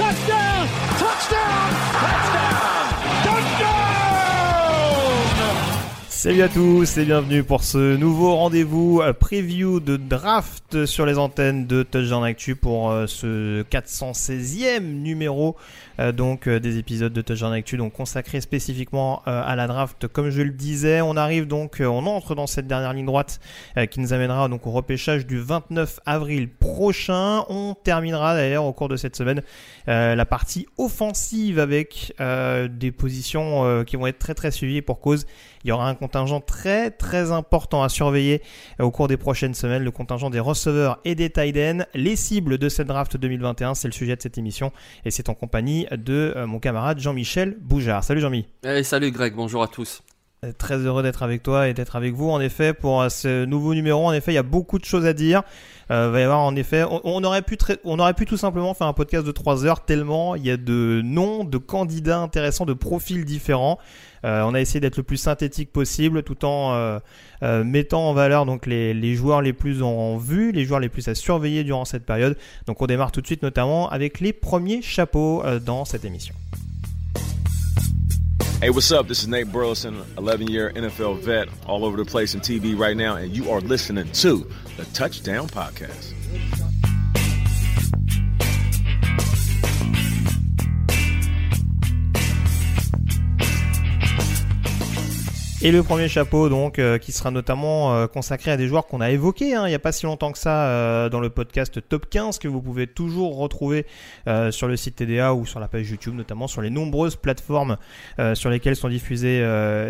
Touchdown. Touchdown. Touchdown. Touchdown. Salut à tous et bienvenue pour ce nouveau rendez-vous euh, preview de draft sur les antennes de Touchdown Actu pour euh, ce 416e numéro donc euh, des épisodes de Touchdown Actu donc consacrés spécifiquement euh, à la draft. Comme je le disais on arrive donc euh, on entre dans cette dernière ligne droite euh, qui nous amènera donc au repêchage du 29 avril prochain. On terminera d'ailleurs au cours de cette semaine euh, la partie offensive avec euh, des positions euh, qui vont être très très suivies. Pour cause il y aura un contingent très très important à surveiller euh, au cours des prochaines semaines, le contingent des receveurs et des tight ends. Les cibles de cette draft 2021, c'est le sujet de cette émission et c'est en compagnie de euh, mon camarade Jean-Michel Boujard. Salut Jean-Mi. Hey, salut Greg, bonjour à tous. Euh, Très heureux d'être avec toi et d'être avec vous. En effet, pour euh, ce nouveau numéro, en effet, il y a beaucoup de choses à dire. Euh, va y avoir en effet, on, on aurait pu très- on aurait pu tout simplement faire un podcast de 3 heures tellement il y a de noms, de candidats intéressants, de profils différents. Euh, on a essayé d'être le plus synthétique possible, tout en euh, euh, mettant en valeur donc les, les joueurs les plus en vue, les joueurs les plus à surveiller durant cette période. Donc on démarre tout de suite notamment avec les premiers chapeaux dans cette émission. Hey, what's up? This is Nate Burleson, 11 year NFL vet, all over the place in TV right now, and you are listening to the Touchdown Podcast. Et le premier chapeau, donc, euh, qui sera notamment euh, consacré à des joueurs qu'on a évoqués hein, il n'y a pas si longtemps que ça euh, dans le podcast Top 15 que vous pouvez toujours retrouver sur le site TDA ou sur la page YouTube, notamment sur les nombreuses plateformes sur lesquelles sont diffusées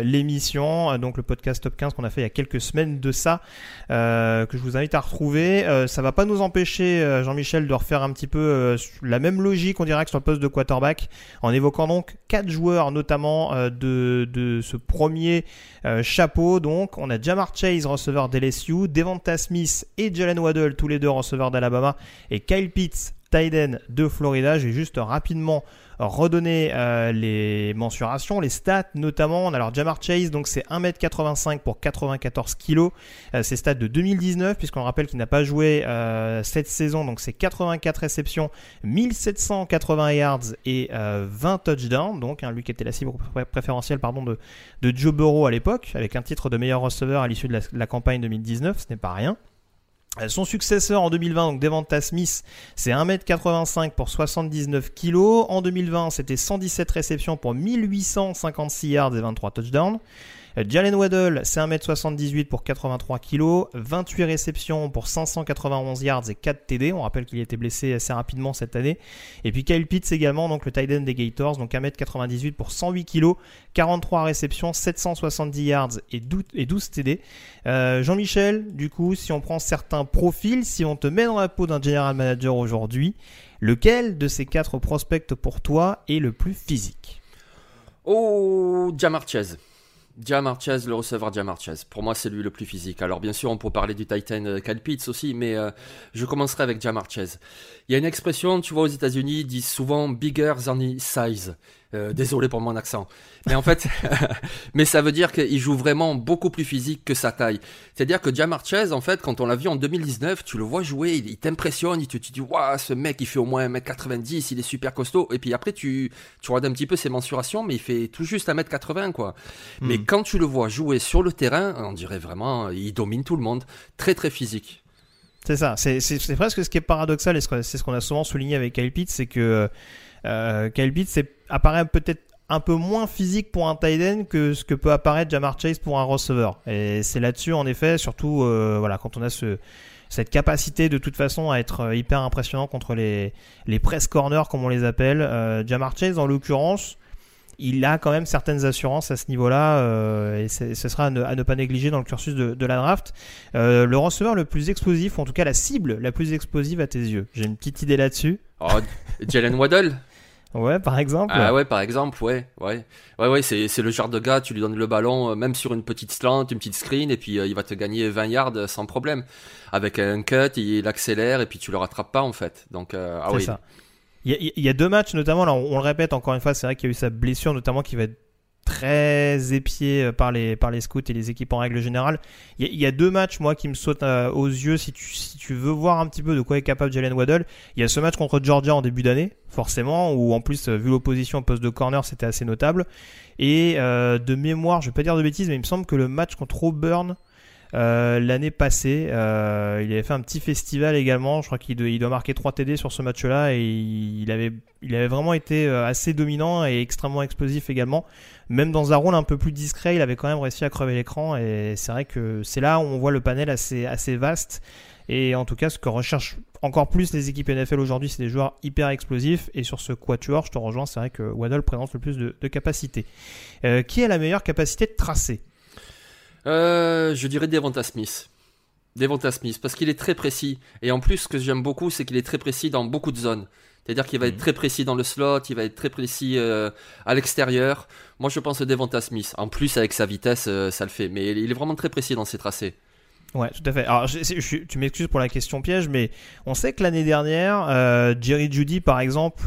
l'émission. Donc le podcast Top 15 qu'on a fait il y a quelques semaines de ça, que je vous invite à retrouver. Ça va pas nous empêcher, Jean-Michel, de refaire un petit peu la même logique, on dirait que sur le poste de quarterback, en évoquant donc quatre joueurs notamment de, de ce premier euh, chapeau. Donc, on a Jamar Chase, receveur d'LSU, Devonta Smith et Jalen Waddle, tous les deux receveurs d'Alabama, et Kyle Pitts, end de Florida. J'ai juste rapidement redonné euh, les mensurations, les stats notamment. Alors, Jamar Chase, donc c'est 1m85 pour 94 kg. Euh, c'est stats de 2019, puisqu'on rappelle qu'il n'a pas joué euh, cette saison. Donc, c'est 84 réceptions, 1780 yards et euh, 20 touchdowns. Donc, hein, lui qui était la cible pré- préférentielle pardon, de, Joe Burrow à l'époque, avec un titre de meilleur receveur à l'issue de la campagne 2019, ce n'est pas rien. Euh, Son successeur en 2020, donc Devonta Smith, c'est 1m85 pour 79 kg. En 2020, c'était 117 réceptions pour 1856 yards et 23 touchdowns. Jalen Waddle, c'est 1m78 pour 83 kg, 28 réceptions pour 591 yards et 4 TD. On rappelle qu'il a été blessé assez rapidement cette année. Et puis Kyle Pitts également, donc le tight des Gators, donc 1m98 pour 108 kg, 43 réceptions, 770 yards et 12, et 12 TD. Euh, Jean-Michel, du coup, si on prend certains profils, si on te met dans la peau d'un general manager aujourd'hui, lequel de ces quatre prospects pour toi est le plus physique? Oh, Jamar. Jamar Chase, le receveur Jamar Chase. Pour moi, c'est lui le plus physique. Alors, bien sûr, on peut parler du Titan euh, Kyle Pitts aussi, mais euh, je commencerai avec Jamar Chase. Il y a une expression, tu vois, aux États-Unis, ils disent souvent bigger than size. Euh, désolé pour mon accent. Mais en fait, mais ça veut dire qu'il joue vraiment beaucoup plus physique que sa taille. C'est-à-dire que Jamar Chase, en fait, quand on l'a vu en 2019, tu le vois jouer, il, t'impressionne, il te, tu te dis, waouh, ce mec, il fait au moins 1m90, il est super costaud. Et puis après, tu, tu regardes un petit peu ses mensurations, mais il fait tout juste 1m80, quoi. Mais Hmm. quand tu le vois jouer sur le terrain, on dirait vraiment, il domine tout le monde. Très, très physique. C'est ça, c'est c'est- c'est presque ce qui est paradoxal et c'est ce qu'on a souvent souligné avec Kyle Pitts, c'est que euh, Kyle Pitts c'est- apparaît peut-être un peu moins physique pour un tight end que ce que peut apparaître Jamar Chase pour un receveur. Et c'est là-dessus, en effet, surtout euh, voilà, quand on a ce, cette capacité de toute façon à être euh, hyper impressionnant contre les, les press corners, comme on les appelle. Euh, Jamar Chase, en l'occurrence, il a quand même certaines assurances à ce niveau-là, euh, et ce sera à ne, pas négliger dans le cursus de, la draft. Le receveur le plus explosif, ou en tout cas la cible la plus explosive à tes yeux. J'ai une petite idée là-dessus. Oh, Jalen Waddle? Ouais, par exemple. Ah ouais, par exemple, ouais, ouais, ouais, ouais, c'est c'est le genre de gars, tu lui donnes le ballon, euh, même sur une petite slant, une petite screen, et puis euh, il va te gagner 20 yards euh, sans problème. Avec un cut, il accélère, et puis tu le rattrapes pas en fait. Donc, euh, ah C'est oui. ça. Il y, a, il y a deux matchs notamment, là, on, on le répète encore une fois, c'est vrai qu'il y a eu sa blessure notamment qui va être très épiée euh, par les, scouts et les équipes en règle générale. Il y a, deux matchs, moi, qui me sautent euh, aux yeux si tu, veux voir un petit peu de quoi est capable Jalen Waddle. Il y a ce match contre Georgia en début d'année, forcément, où en plus, euh, vu l'opposition au poste de corner, c'était assez notable. Et de mémoire, je vais pas dire de bêtises, mais il me semble que le match contre Auburn, euh, l'année passée. Euh, il avait fait un petit festival également. Je crois qu'il doit, marquer 3 TD sur ce match-là et il avait, vraiment été euh, assez dominant et extrêmement explosif également. Même dans un rôle un peu plus discret, il avait quand même réussi à crever l'écran et c'est vrai que c'est là où on voit le panel assez, assez vaste. Et en tout cas, ce que recherchent encore plus les équipes NFL aujourd'hui, c'est des joueurs hyper explosifs. Et sur ce quatuor, je te rejoins, c'est vrai que Waddle présente le plus de, de capacité. Euh, qui a la meilleure capacité de tracer? Euh, je dirais Devonta Smith. Devonta Smith, parce qu'il est très précis. Et en plus, ce que j'aime beaucoup, c'est qu'il est très précis dans beaucoup de zones. C'est-à-dire qu'il va être très précis dans le slot, il va être très précis euh, à l'extérieur. Moi, je pense à Devonta Smith. En plus, avec sa vitesse, euh, ça le fait. Mais il est vraiment très précis dans ses tracés. Ouais, tout à fait. Alors, je- tu m'excuses pour la question piège, mais on sait que l'année dernière, euh, Jerry Judy, par exemple,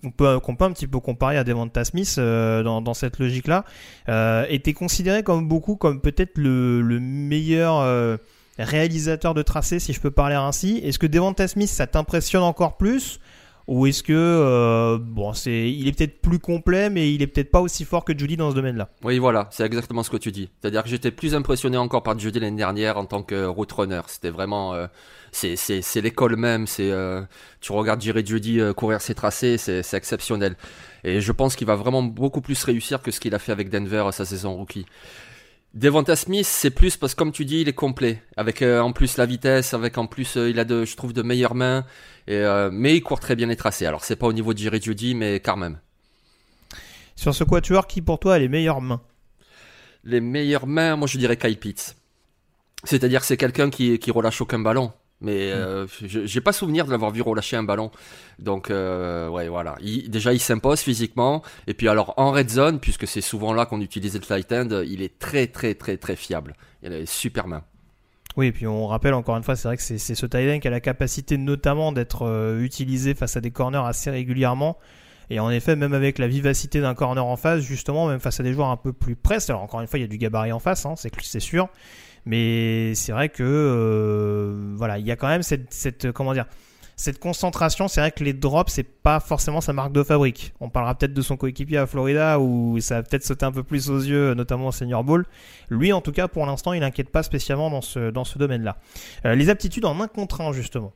qu'on peut, peut un petit peu comparer à Devonta Smith euh, dans, cette logique-là, euh, était considéré comme beaucoup comme peut-être le, le meilleur euh, réalisateur de tracé, si je peux parler ainsi. Est-ce que Devonta Smith, ça t'impressionne encore plus? Ou est-ce que euh, bon, c'est, il est peut-être plus complet, mais il est peut-être pas aussi fort que Judy dans ce domaine-là. Oui, voilà, c'est exactement ce que tu dis. C'est-à-dire que j'étais plus impressionné encore par Judy l'année dernière en tant que route runner. C'était vraiment, euh, c'est, c'est, l'école même. C'est, euh, tu regardes Jerry Judy euh, courir ses tracés, c'est, c'est exceptionnel. Et je pense qu'il va vraiment beaucoup plus réussir que ce qu'il a fait avec Denver sa saison rookie. Devonta Smith, c'est plus parce que comme tu dis, il est complet, avec euh, en plus la vitesse, avec en plus euh, il a de, je trouve, de meilleures mains, et, euh, mais il court très bien les tracés. Alors c'est pas au niveau de Jerry Judy, mais quand même. Sur ce quatuor, qui pour toi a les meilleures mains? Les meilleures mains, moi je dirais Kyle Pitts. C'est-à-dire que c'est quelqu'un qui, qui relâche aucun ballon. Mais euh, je- j'ai pas souvenir de l'avoir vu relâcher un ballon. Donc euh, ouais voilà. Il- déjà il s'impose physiquement. Et puis alors en red zone, puisque c'est souvent là qu'on utilise le tight end, il est très très très très fiable. Il a des super mains. Oui, et puis on rappelle encore une fois, c'est vrai que c'est ce tight end qui a la capacité notamment d'être euh, utilisé face à des corners assez régulièrement. Et en effet, même avec la vivacité d'un corner en face, justement, même face à des joueurs un peu plus press, alors encore une fois, il y a du gabarit en face, hein, c'est c'est sûr. Mais c'est vrai que euh, voilà, il y a quand même cette, cette comment dire, cette concentration. C'est vrai que les drops, c'est pas forcément sa marque de fabrique. On parlera peut-être de son coéquipier à Florida où ça va peut-être sauter un peu plus aux yeux, notamment au Senior Bowl. Lui, en tout cas, pour l'instant, il n'inquiète pas spécialement dans ce, dans ce domaine-là. Euh, les aptitudes en un contre un, justement.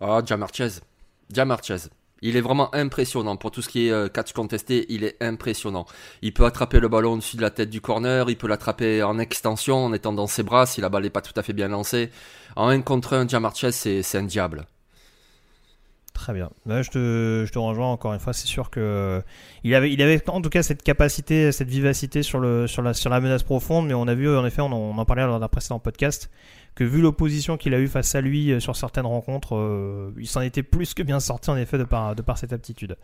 Ah, Jamar Chase. Il est vraiment impressionnant. Pour tout ce qui est euh, catch contesté, il est impressionnant. Il peut attraper le ballon au-dessus de la tête du corner, il peut l'attraper en extension, en étant dans ses bras, si la balle n'est pas tout à fait bien lancée. En un contre un, Jamar Chase, c'est un diable. Très bien. Bah, je, te, rejoins encore une fois. C'est sûr que il avait, il avait en tout cas cette capacité, cette vivacité sur la menace profonde, mais on a vu en effet, on en, on en parlait lors d'un précédent podcast, que vu l'opposition qu'il a eu face à lui euh, sur certaines rencontres, euh, il s'en était plus que bien sorti en effet de par, de par cette aptitude.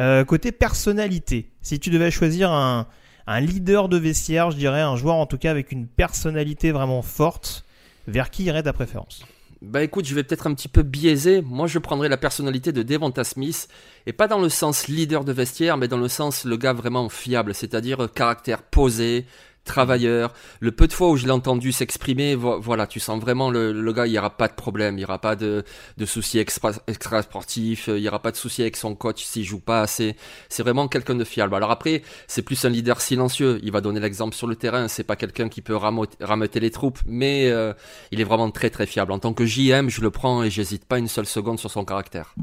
Euh, côté personnalité, si tu devais choisir un, un leader de vestiaire, je dirais un joueur en tout cas avec une personnalité vraiment forte, vers qui irait ta préférence? Bah écoute, je vais peut-être un petit peu biaiser. Moi, je prendrais la personnalité de Devonta Smith, et pas dans le sens leader de vestiaire, mais dans le sens le gars vraiment fiable, c'est-à-dire caractère posé, travailleur. Le peu de fois où je l'ai entendu s'exprimer, voilà, tu sens vraiment le, gars, il n'y aura pas de problème, il n'y aura pas de, de soucis extra, extra sportifs, il n'y aura pas de soucis avec son coach s'il joue pas assez. C'est vraiment quelqu'un de fiable. Alors après, c'est plus un leader silencieux. Il va donner l'exemple sur le terrain. C'est pas quelqu'un qui peut rameuter les troupes, mais euh, il est vraiment très très fiable. En tant que JM, je le prends et j'hésite pas une seule seconde sur son caractère.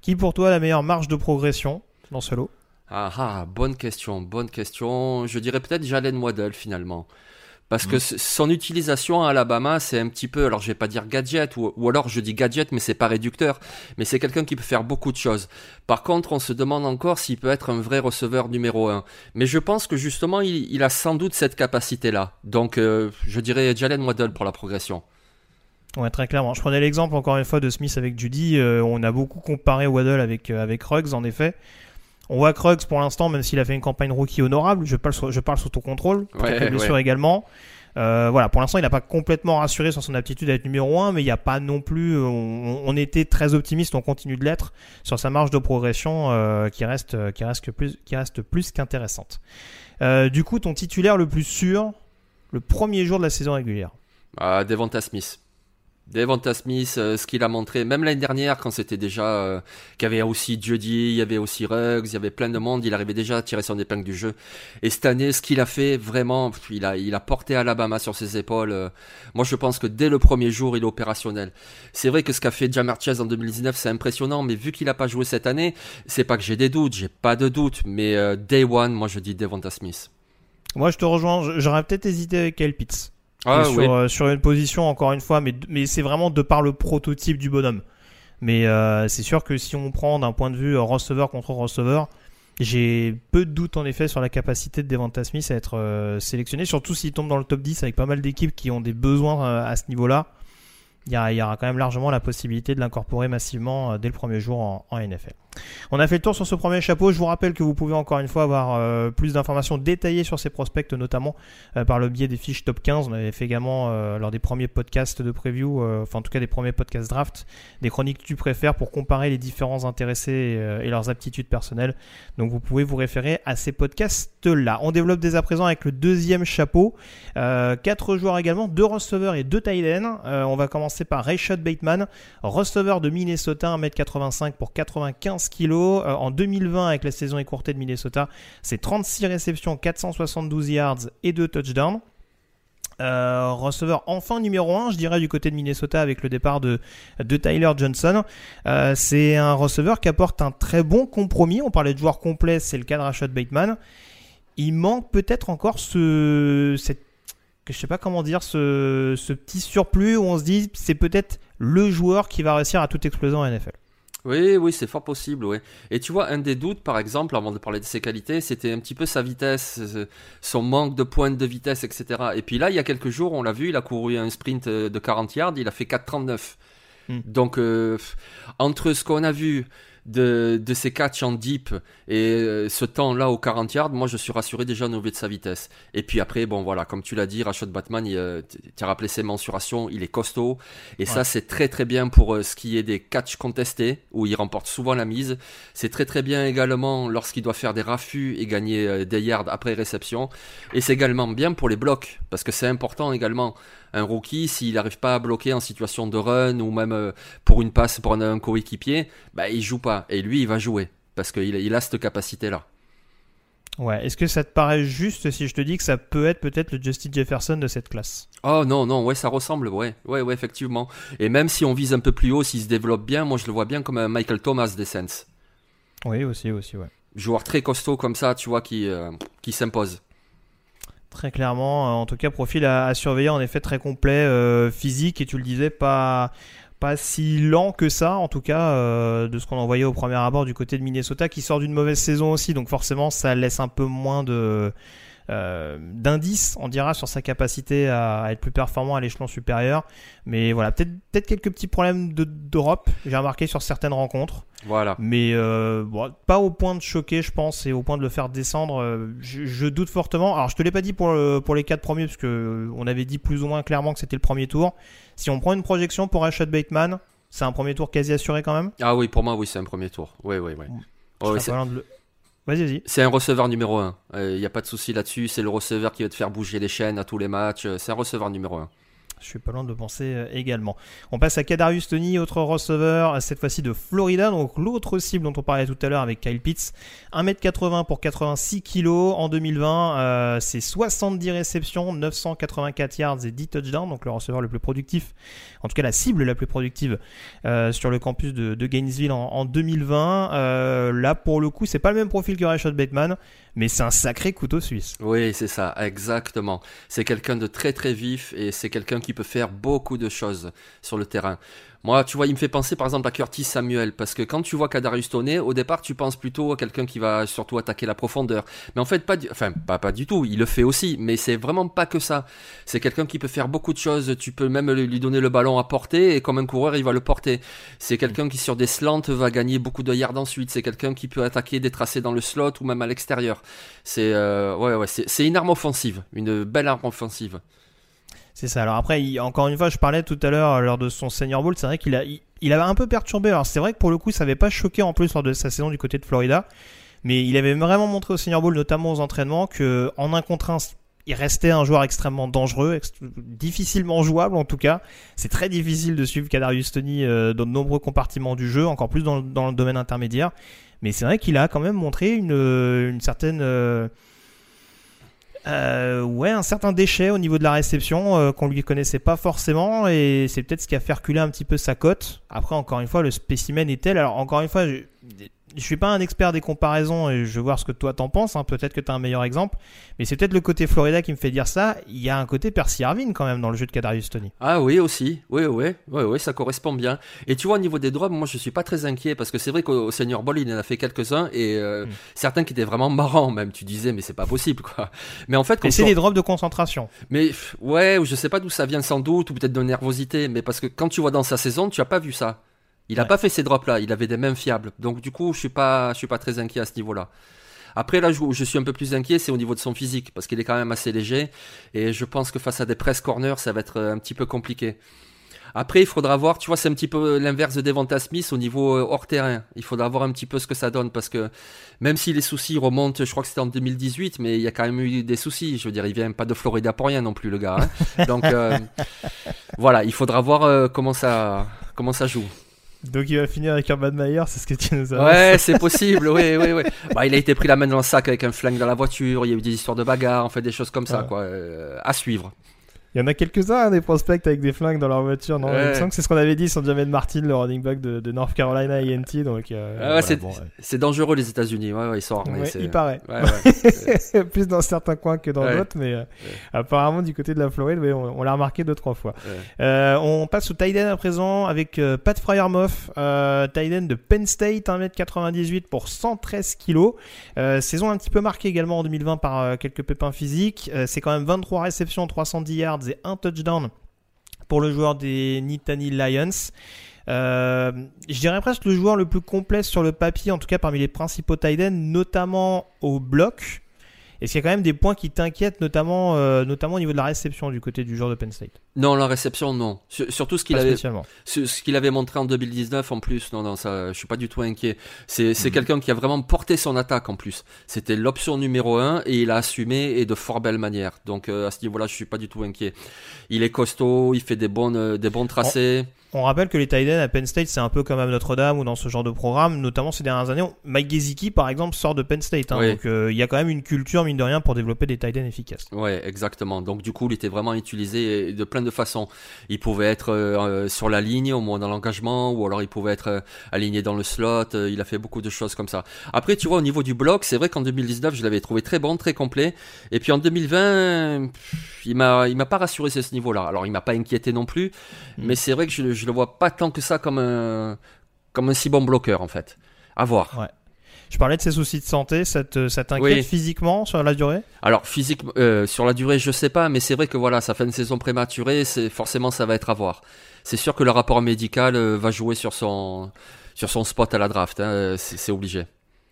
Qui pour toi a la meilleure marge de progression dans ce lot ah ah, bonne question, bonne question. Je dirais peut-être Jalen Waddell finalement. Parce que mm. son utilisation à Alabama, c'est un petit peu, alors je vais pas dire gadget, ou, alors je dis gadget, mais c'est pas réducteur, mais c'est quelqu'un qui peut faire beaucoup de choses. Par contre, on se demande encore s'il peut être un vrai receveur numéro un. Mais je pense que justement, il, a sans doute cette capacité-là. Donc, euh, je dirais Jalen Waddell pour la progression. Ouais, très clairement. Je prenais l'exemple encore une fois de Smith avec Judy. Euh, on a beaucoup comparé Waddell avec, euh, avec Ruggs, en effet. On voit Krugs pour l'instant, même s'il a fait une campagne rookie honorable, je parle, je parle sous ton contrôle, ouais, bien sûr également. Euh, voilà, pour l'instant, il n'a pas complètement rassuré sur son aptitude à être numéro 1, mais il n'y a pas non plus. On, était très optimiste, on continue de l'être sur sa marge de progression euh, qui reste, qui reste plus, qui reste plus qu'intéressante. Euh, du coup, ton titulaire le plus sûr, le premier jour de la saison régulière. Ah, Devonta Smith. Devonta Smith, euh, ce qu'il a montré, même l'année dernière, quand c'était déjà, euh, qu'il y avait aussi Judy, il y avait aussi Ruggs, il y avait plein de monde, il arrivait déjà à tirer son épingle du jeu. Et cette année, ce qu'il a fait, vraiment, il a, il a porté Alabama sur ses épaules. Euh. moi, je pense que dès le premier jour, il est opérationnel. C'est vrai que ce qu'a fait Jamar Chase en 2019, c'est impressionnant, mais vu qu'il n'a pas joué cette année, c'est pas que j'ai des doutes, j'ai pas de doutes, mais Day One, moi, je dis Devonta Smith. Moi, je te rejoins, j'aurais peut-être hésité avec Pitts. Ah, sur, euh, sur, une position, encore une fois, mais, mais c'est vraiment de par le prototype du bonhomme. Mais euh, c'est sûr que si on prend d'un point de vue euh, receveur contre receveur, j'ai peu de doutes en effet sur la capacité de Devonta Smith à être sélectionné, surtout s'il tombe dans le top 10 avec pas mal d'équipes qui ont des besoins à ce niveau-là. Il y, y, aura quand même largement la possibilité de l'incorporer massivement dès le premier jour en, en NFL. On a fait le tour sur ce premier chapeau. Je vous rappelle que vous pouvez encore une fois avoir euh, plus d'informations détaillées sur ces prospects, notamment euh, par le biais des fiches top 15. On avait fait également euh, lors des premiers podcasts de preview, enfin en tout cas des premiers podcasts draft, des chroniques que tu préfères pour comparer les différents intéressés et leurs aptitudes personnelles. Donc vous pouvez vous référer à ces podcasts-là. On développe dès à présent avec le deuxième chapeau. quatre joueurs également, deux receveurs et deux tight on va commencer par Rayshot Bateman, receveur de Minnesota, 1m85 pour 95 kilos. Euh, en 2020, avec la saison écourtée de Minnesota, c'est 36 réceptions, 472 yards et 2 touchdowns. Euh, receveur enfin numéro 1, je dirais, du côté de Minnesota avec le départ de, de Tyler Johnson. Euh, c'est un receveur qui apporte un très bon compromis. On parlait de joueur complet, c'est le cas de Rashad Bateman. Il manque peut-être encore ce, je sais pas comment dire, ce petit surplus où on se dit c'est peut-être le joueur qui va réussir à tout exploser en NFL. Oui, oui, c'est fort possible, oui. Et tu vois, un des doutes, par exemple, avant de parler de ses qualités, c'était un petit peu sa vitesse, euh, son manque de pointe de vitesse, etc. Et puis là, il y a quelques jours, on l'a vu, il a couru un sprint euh, de 40 yards, il a fait 4,39. Hmm. Donc, euh, entre ce qu'on a vu de, de ses catchs en deep et euh, ce temps-là au 40 yards, moi je suis rassuré déjà au niveau de sa vitesse. Et puis après, bon voilà, comme tu l'as dit, Rashad Batman, euh, tu as rappelé ses mensurations, il est costaud. Et ça, c'est très très bien pour euh, ce qui est des catchs contestés, où il remporte souvent la mise. C'est très très bien également lorsqu'il doit faire des raffus et gagner des yards après réception. Et c'est également bien pour les blocs, parce que c'est important également un rookie, s'il n'arrive pas à bloquer en situation de run ou même euh, pour une passe pour un, coéquipier, bah, il joue pas. Et lui, il va jouer parce qu'il il a cette capacité-là. Ouais, est-ce que ça te paraît juste si je te dis que ça peut être peut-être le Justin Jefferson de cette classe? Oh non, non, ouais, ça ressemble, ouais, ouais, ouais, effectivement. Et même si on vise un peu plus haut, s'il se développe bien, moi je le vois bien comme un Michael Thomas des Saints. Oui, aussi, aussi, ouais. Joueur très costaud comme ça, tu vois, qui, euh, qui s'impose. Très clairement, en tout cas, profil à, surveiller, en effet très complet, euh, physique, et tu le disais, pas, pas si lent que ça, en tout cas, euh, de ce qu'on envoyait au premier abord du côté de Minnesota, qui sort d'une mauvaise saison aussi, donc forcément ça laisse un peu moins de euh, d'indices, on dira, sur sa capacité à, être plus performant à l'échelon supérieur. Mais voilà, peut-être peut quelques petits problèmes d'Europe, j'ai remarqué sur certaines rencontres. Voilà. Mais euh, bon, pas au point de choquer, je pense, et au point de le faire descendre. Euh, je, doute fortement. Alors, je te l'ai pas dit pour, pour les quatre premiers, parce que on avait dit plus ou moins clairement que c'était le premier tour. Si on prend une projection pour Rashad Bateman, c'est un premier tour quasi assuré quand même? Ah oui, pour moi, oui, c'est un premier tour. Oui, oui, oui. Oh, Vas-y, vas-y. C'est un receveur numéro 1. Il euh, n'y a pas de souci là-dessus. C'est le receveur qui va te faire bouger les chaînes à tous les matchs. C'est un receveur numéro 1. Je suis pas loin de penser euh, également. On passe à Kadarius Tony, autre receveur, cette fois-ci de Florida, donc l'autre cible dont on parlait tout à l'heure avec Kyle Pitts. 1m80 pour 86 kg en 2020, euh, c'est 70 réceptions, 984 yards et 10 touchdowns, donc le receveur le plus productif, en tout cas la cible la plus productive euh, sur le campus de, Gainesville en, 2020. là, pour le coup, c'est pas le même profil que Rashad Bateman mais c'est un sacré couteau suisse. Oui, c'est ça, exactement. C'est quelqu'un de très très vif et c'est quelqu'un peut faire beaucoup de choses sur le terrain. Moi, tu vois, il me fait penser par exemple à Curtis Samuel, parce que quand tu vois Kadarius Toney, au départ, tu penses plutôt à quelqu'un qui va surtout attaquer la profondeur. Mais en fait, pas du, enfin, pas, pas du tout, il le fait aussi, mais c'est vraiment pas que ça. C'est quelqu'un qui peut faire beaucoup de choses, tu peux même lui donner le ballon à porter, et comme un coureur, il va le porter. C'est quelqu'un qui, sur des slants, va gagner beaucoup de yards ensuite. C'est quelqu'un qui peut attaquer des tracés dans le slot ou même à l'extérieur. C'est, euh, ouais, ouais, c'est une arme offensive, une belle arme offensive. C'est ça. Alors après, encore une fois, je parlais tout à l'heure euh, lors de son Senior Bowl, c'est vrai qu'il a, il, avait un peu perturbé. Alors c'est vrai que pour le coup, ça n'avait pas choqué en plus lors de sa saison du côté de Florida, mais il avait vraiment montré au Senior Bowl, notamment aux entraînements, que en un contre un, il restait un joueur extrêmement dangereux, difficilement jouable en tout cas. C'est très difficile de suivre Kadarius Tony euh, dans de nombreux compartiments du jeu, encore plus dans, le domaine intermédiaire. Mais c'est vrai qu'il a quand même montré une, une certaine euh, euh, ouais, un certain déchet au niveau de la réception euh, qu'on lui connaissait pas forcément et c'est peut-être ce qui a fait reculer un petit peu sa cote. Après, encore une fois, le spécimen est tel. Alors, encore une fois, je suis pas un expert des comparaisons et je veux voir ce que toi t'en penses. Hein. Peut-être que tu as un meilleur exemple, mais c'est peut-être le côté Florida qui me fait dire ça. Il y a un côté Percy Harvin quand même dans le jeu de Kadarius Tony. Ah oui aussi, oui oui oui oui, ça correspond bien. Et tu vois au niveau des drops, moi je suis pas très inquiet parce que c'est vrai qu'au Senior Ball il en a fait quelques-uns et euh, hmm. certains qui étaient vraiment marrants même. Tu disais mais c'est pas possible quoi. Mais en fait, c'est des drops de concentration. Mais ouais, je sais pas d'où ça vient sans doute ou peut-être de nervosité, mais parce que quand tu vois dans sa saison, tu as pas vu ça. Il n'a pas fait ces drops-là, il avait des mains fiables. Donc du coup, je suis pas, je suis pas très inquiet à ce niveau-là. Après, là où je suis un peu plus inquiet, c'est au niveau de son physique, parce qu'il est quand même assez léger, et je pense que face à des press corners, ça va être euh, un petit peu compliqué. Après, il faudra voir, tu vois, c'est un petit peu l'inverse de Devonta Smith au niveau euh, hors terrain. Il faudra voir un petit peu ce que ça donne, parce que même si les soucis remontent, je crois que c'était en 2018, mais il y a quand même eu des soucis. Je veux dire, il vient pas de Florida pour rien non plus, le gars. Hein. Donc, euh, voilà, il faudra voir comment ça, comment ça joue. Donc il va finir avec Urban Meyer, c'est ce que tu nous as Ouais, c'est possible, oui, oui, oui. Bah, il a été pris la main dans le sac avec un flingue dans la voiture, il y a eu des histoires de bagarre, en fait, des choses comme ça, quoi. Euh, à suivre. Il y en a quelques-uns, hein, des prospects avec des flingues dans leur voiture. Non, ouais. que c'est ce qu'on avait dit sur Jamel Martin, le running back de, North Carolina INT. Donc, euh, c'est dangereux les États-Unis. Ouais, ils sont il paraît. Plus dans certains coins que dans d'autres, mais euh, apparemment du côté de la Floride, on, l'a remarqué deux trois fois. Euh, on passe au Tiden à présent avec Pat Fryermoff, Tiden de Penn State, 1m98 pour 113 kg. saison un petit peu marquée également en 2020 par quelques pépins physiques. c'est quand même 23 réceptions, 310 yards et un touchdown pour le joueur des Nittany Lions. Euh, je dirais presque le joueur le plus complet sur le papier, en tout cas parmi les principaux tight notamment au bloc. Est-ce qu'il y a quand même des points qui t'inquiètent, notamment, euh, notamment au niveau de la réception du côté du joueur de Penn State Non, la réception, non. surtout ce qu'il avait, ce, qu'il avait montré en 2019 en plus. Non, non, ça, je suis pas du tout inquiet. C'est, mhm. quelqu'un qui a vraiment porté son attaque en plus. C'était l'option numéro un et il a assumé et de fort belle manière. Donc euh, à ce niveau-là, je suis pas du tout inquiet. Il est costaud, il fait des bonnes, euh, des bons tracés. On rappelle que les tight à Penn State, c'est un peu comme à Notre-Dame ou dans ce genre de programme, notamment ces dernières années. Mike Gesicki, par exemple, sort de Penn State. Hein, Donc euh, il y a quand même une culture, mine de rien, pour développer des tight efficaces. Ouais, exactement. Donc du coup, il était vraiment utilisé de plein de façons. Il pouvait être euh, euh, sur la ligne, au moins dans l'engagement, ou alors il pouvait être aligné dans le slot. il a fait beaucoup de choses comme ça. Après, tu vois, au niveau du bloc, c'est vrai qu'en 2019, je l'avais trouvé très bon, très complet. Et puis en 2020, il m'a, il m'a pas rassuré à ce niveau-là. Alors il m'a pas inquiété non plus, hmm. mais c'est vrai que je je le vois pas tant que ça comme un, comme un si bon bloqueur en fait. À voir. Ouais. Je parlais de ses soucis de santé, ça te- ça t'inquiète Oui. physiquement sur la durée? Alors physique, euh, sur la durée, je sais pas, mais c'est vrai que voilà, ça fait une saison prématurée, forcément ça va être à voir. C'est sûr que le rapport médical euh, va jouer sur son sur son spot à la draft, hein, euh, c'est obligé.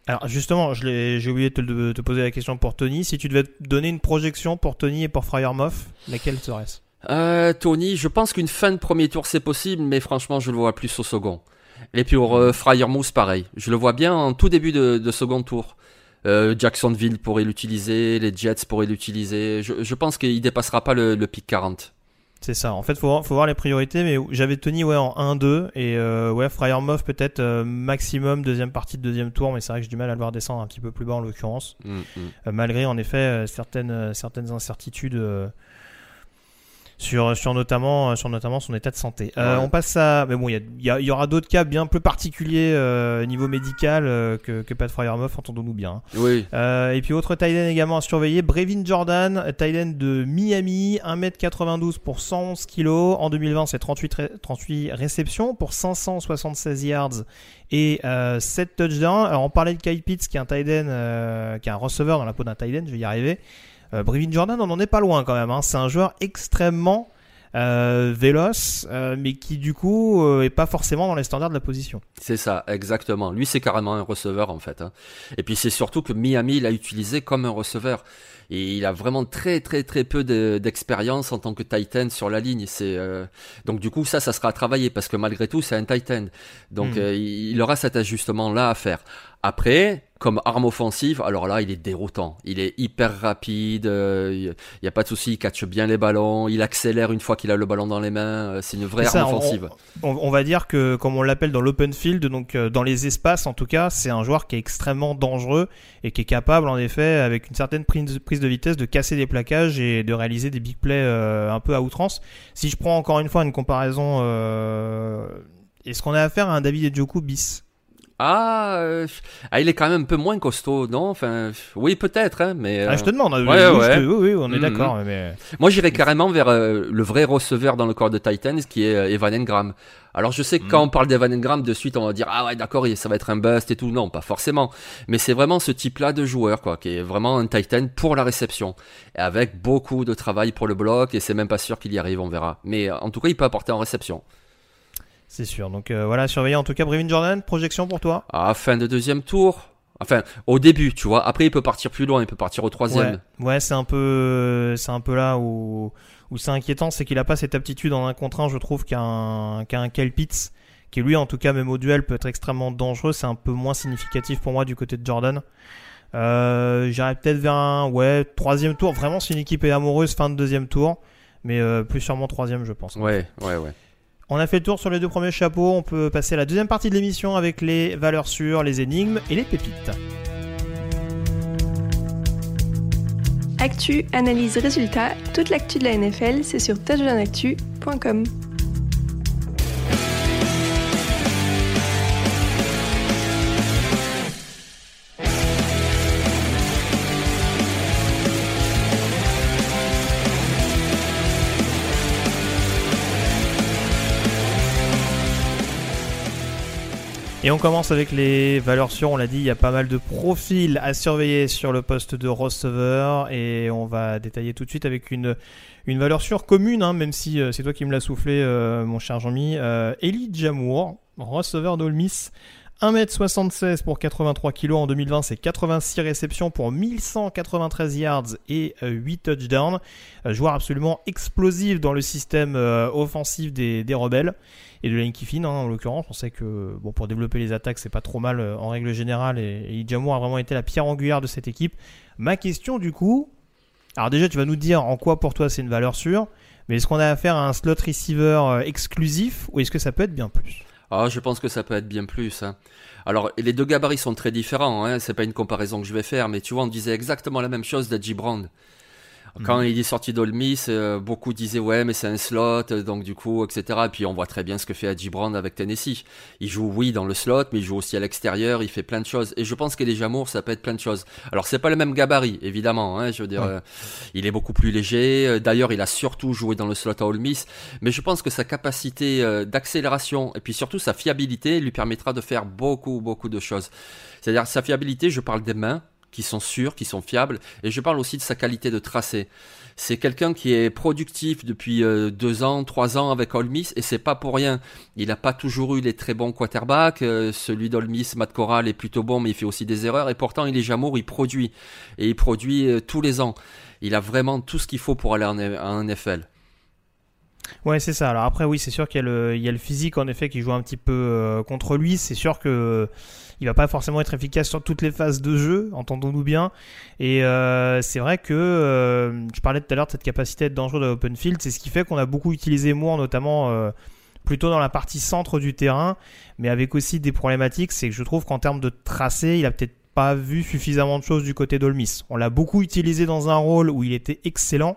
Alors justement, j'ai oublié de te, de te poser la question pour Tony. Si tu devais donner une projection pour Tony et pour Freyermuth, laquelle serait-ce? Euh, Tony, je pense qu'une fin de premier tour c'est possible, mais franchement, je le vois plus au second. Et puis pour euh, Fryermouth, pareil. Je le vois bien en tout début de, de second tour. Euh, Jacksonville pourrait l'utiliser, les Jets pourraient l'utiliser. Je, je pense qu'il dépassera pas le, le pic 40. C'est ça. En fait, faut voir, faut voir les priorités. Mais j'avais Tony ouais en 1-2 et euh, ouais Freyermuth peut-être euh, maximum deuxième partie de deuxième tour, mais c'est vrai que j'ai du mal à le voir descendre un petit peu plus bas en l'occurrence. Mm, mm. Euh, malgré en effet certaines certaines incertitudes sur sur notamment euh, sur notamment son état de santé. Euh, Ouais. On passe à mais bon il y, a- il y, a- y aura d'autres cas bien plus particuliers euh, niveau médical euh, que que Pat Freyermuth entendons-nous bien. hein. Oui, Euh, et puis autre end également à surveiller, Brevin Jordan, end de Miami, 1m92 pour 111 kg. En 2020, c'est 38, ré- 38 réceptions pour 576 yards et euh, 7 touchdowns. Alors on parlait de Kyle Pitts qui est un euh, qui est un receveur dans la peau d'un end, je vais y arriver. Euh, Brevin Jordan, on en est pas loin quand même. hein. C'est un joueur extrêmement euh, véloce, euh, mais qui du coup euh, est pas forcément dans les standards de la position. c'est ça, exactement. Lui, c'est carrément un receveur en fait. hein. Et puis c'est surtout que Miami l'a utilisé comme un receveur. Et il a vraiment très très très peu de- d'expérience en tant que Titan sur la ligne. C'est donc du coup ça, ça sera à travailler parce que malgré tout, c'est un Titan. Donc Mm. euh, il il aura cet ajustement là à faire. Après, comme arme offensive, alors là, il est déroutant. Il est hyper rapide. euh, Il n'y a pas de souci. Il catche bien les ballons. Il accélère une fois qu'il a le ballon dans les mains. euh, C'est une vraie arme on- offensive. On, on va dire que, comme on l'appelle dans l'open field, donc euh, dans les espaces en tout cas, c'est un joueur qui est extrêmement dangereux et qui est capable en effet, avec une certaine prise, prise de vitesse, de casser des plaquages et de réaliser des big plays euh, un peu à outrance. Si je prends encore une fois une comparaison, euh, est-ce qu'on a affaire à un David Njoku bis? Ah, euh, ah, il est quand même un peu moins costaud, non? Enfin, oui, peut-être, hein, mais Ah, euh, Je te demande, ouais, oui, je ouais. te- oui, oui, on est Mhm. d'accord. Mais... moi j'irais carrément vers euh, le vrai receveur dans le corps de Titans, qui est euh, Evan Engram. Alors je sais que quand on parle d'Evan Engram, de suite on va dire ah ouais d'accord, ça va être un bust et tout. Non, pas forcément. Mais c'est vraiment ce type-là de joueur, quoi, qui est vraiment un Titan pour la réception, et avec beaucoup de travail pour le bloc. Et c'est même pas sûr qu'il y arrive, on verra. Mais euh, en tout cas, il peut apporter en réception. C'est sûr. Donc euh, voilà, surveiller en tout cas Brevin Jordan. Projection pour toi À fin de deuxième tour. Enfin, au début, tu vois. Après, il peut partir plus loin, il peut partir au troisième. Ouais, ouais c'est un peu, c'est un peu là où, où c'est inquiétant, c'est qu'il a pas cette aptitude en un contre un, je trouve, qu'un qu'un Kyle Pitts, qui lui, en tout cas, même au duel, peut être extrêmement dangereux. C'est un peu moins significatif pour moi du côté de Jordan. Euh, J'irais peut-être vers un, ouais, troisième tour. Vraiment, si une équipe est amoureuse, fin de deuxième tour, mais euh, plus sûrement troisième, je pense. Ouais, ouais, ouais. On a fait le tour sur les deux premiers chapeaux. On peut passer à la deuxième partie de l'émission avec les valeurs sûres, les énigmes et les pépites. Actu, analyse, résultat, toute l'actu de la NFL, c'est sur touchdownactu.com. Et on commence avec les valeurs sûres. On l'a dit, il y a pas mal de profils à surveiller sur le poste de receveur. Et on va détailler tout de suite avec une, valeur sûre commune, hein, même si euh, c'est toi qui me l'as soufflé, euh, mon cher Jean-Mi. Euh, Eli Jamour, receveur d'Ole Miss. 1m76 pour 83 kg en 2020, c'est 86 réceptions pour 1193 yards et euh, 8 touchdowns. Euh, joueur absolument explosif dans le système euh, offensif des, rebelles et de Lane Kiffin en l'occurrence. On sait que bon pour développer les attaques c'est pas trop mal euh, en règle générale et, et a vraiment été la pierre angulaire de cette équipe. Ma question du coup, alors déjà tu vas nous dire en quoi pour toi c'est une valeur sûre, mais est-ce qu'on a affaire à un slot receiver euh, exclusif ou est-ce que ça peut être bien plus? Ah, je pense que ça peut être bien plus. hein. Alors, les deux gabarits sont très différents. Hein. C'est pas une comparaison que je vais faire, mais tu vois, on disait exactement la même chose d'Edgy Brown. Quand il est sorti d'Olmis, euh, beaucoup disaient ouais mais c'est un slot, euh, donc du coup, etc. Et puis on voit très bien ce que fait Adji Brown avec Tennessee. Il joue oui dans le slot, mais il joue aussi à l'extérieur, il fait plein de choses. Et je pense qu'Elijah Jamour, ça peut être plein de choses. Alors c'est pas le même gabarit, évidemment. Hein, je veux dire, euh, il est beaucoup plus léger. D'ailleurs, il a surtout joué dans le slot à Ole Miss. Mais je pense que sa capacité d'accélération et puis surtout sa fiabilité lui permettra de faire beaucoup beaucoup de choses. C'est-à-dire sa fiabilité, je parle des mains qui sont sûrs, qui sont fiables, et je parle aussi de sa qualité de tracé. C'est quelqu'un qui est productif depuis euh, deux ans, trois ans avec Ole et c'est pas pour rien. Il n'a pas toujours eu les très bons quarterbacks. Euh, celui d'Ole Miss, Matt Corral, est plutôt bon, mais il fait aussi des erreurs. Et pourtant, il est Jamour, il produit, et il produit euh, tous les ans. Il a vraiment tout ce qu'il faut pour aller en, en NFL. Ouais, c'est ça. Alors après, oui, c'est sûr qu'il y, y, a le physique en effet qui joue un petit peu contre lui. C'est sûr que il va pas forcément être efficace sur toutes les phases de jeu, entendons-nous bien. Et euh, c'est vrai que euh, je parlais tout à l'heure de cette capacité d'être dangereux de l'open field, c'est ce qui fait qu'on a beaucoup utilisé Moore, notamment euh, plutôt dans la partie centre du terrain, mais avec aussi des problématiques, c'est que je trouve qu'en termes de tracé, il a peut-être pas vu suffisamment de choses du côté d'Olmis. On l'a beaucoup utilisé dans un rôle où il était excellent.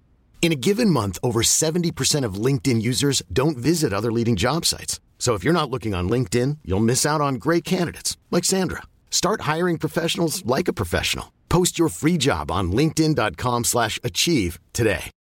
In a given month, over 70% of LinkedIn users don't visit other leading job sites. So if you're not looking on LinkedIn, you'll miss out on great candidates like Sandra. Start hiring professionals like a professional. Post your free job on linkedin.com/achieve today.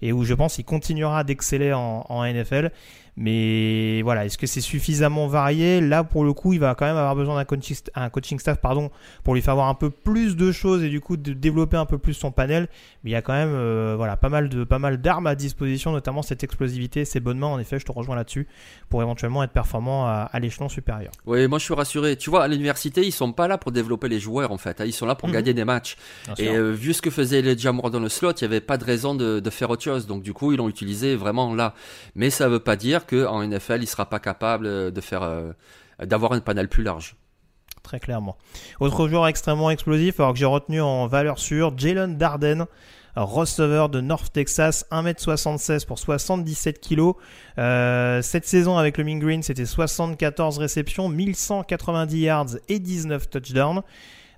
Et où je pense qu'il continuera d'exceller en, en NFL. Mais voilà, est-ce que c'est suffisamment varié? Là, pour le coup, il va quand même avoir besoin d'un coaching, un coaching staff pardon, pour lui faire voir un peu plus de choses et du coup de développer un peu plus son panel. Mais il y a quand même euh, voilà, pas mal de pas mal d'armes à disposition, notamment cette explosivité, ces bonnes mains. En effet, je te rejoins là-dessus pour éventuellement être performant à, l'échelon supérieur. Oui, moi je suis rassuré. Tu vois, à l'université, ils sont pas là pour développer les joueurs en fait. Hein. Ils sont là pour mhm. gagner des matchs. et euh, vu ce que faisait les Jamor dans le slot, il n'y avait pas de raison de, de faire autre chose. Donc du coup, ils l'ont utilisé vraiment là. Mais ça veut pas dire qu'en NFL, il sera pas capable de faire, euh, d'avoir un panel plus large. Très clairement. Autre joueur extrêmement explosif, alors que j'ai retenu en valeur sûre, Jalen Darden, receveur de North Texas, 1m76 pour 77 kg. Euh, cette saison avec le Mean Green, c'était 74 réceptions, 1190 yards et 19 touchdowns.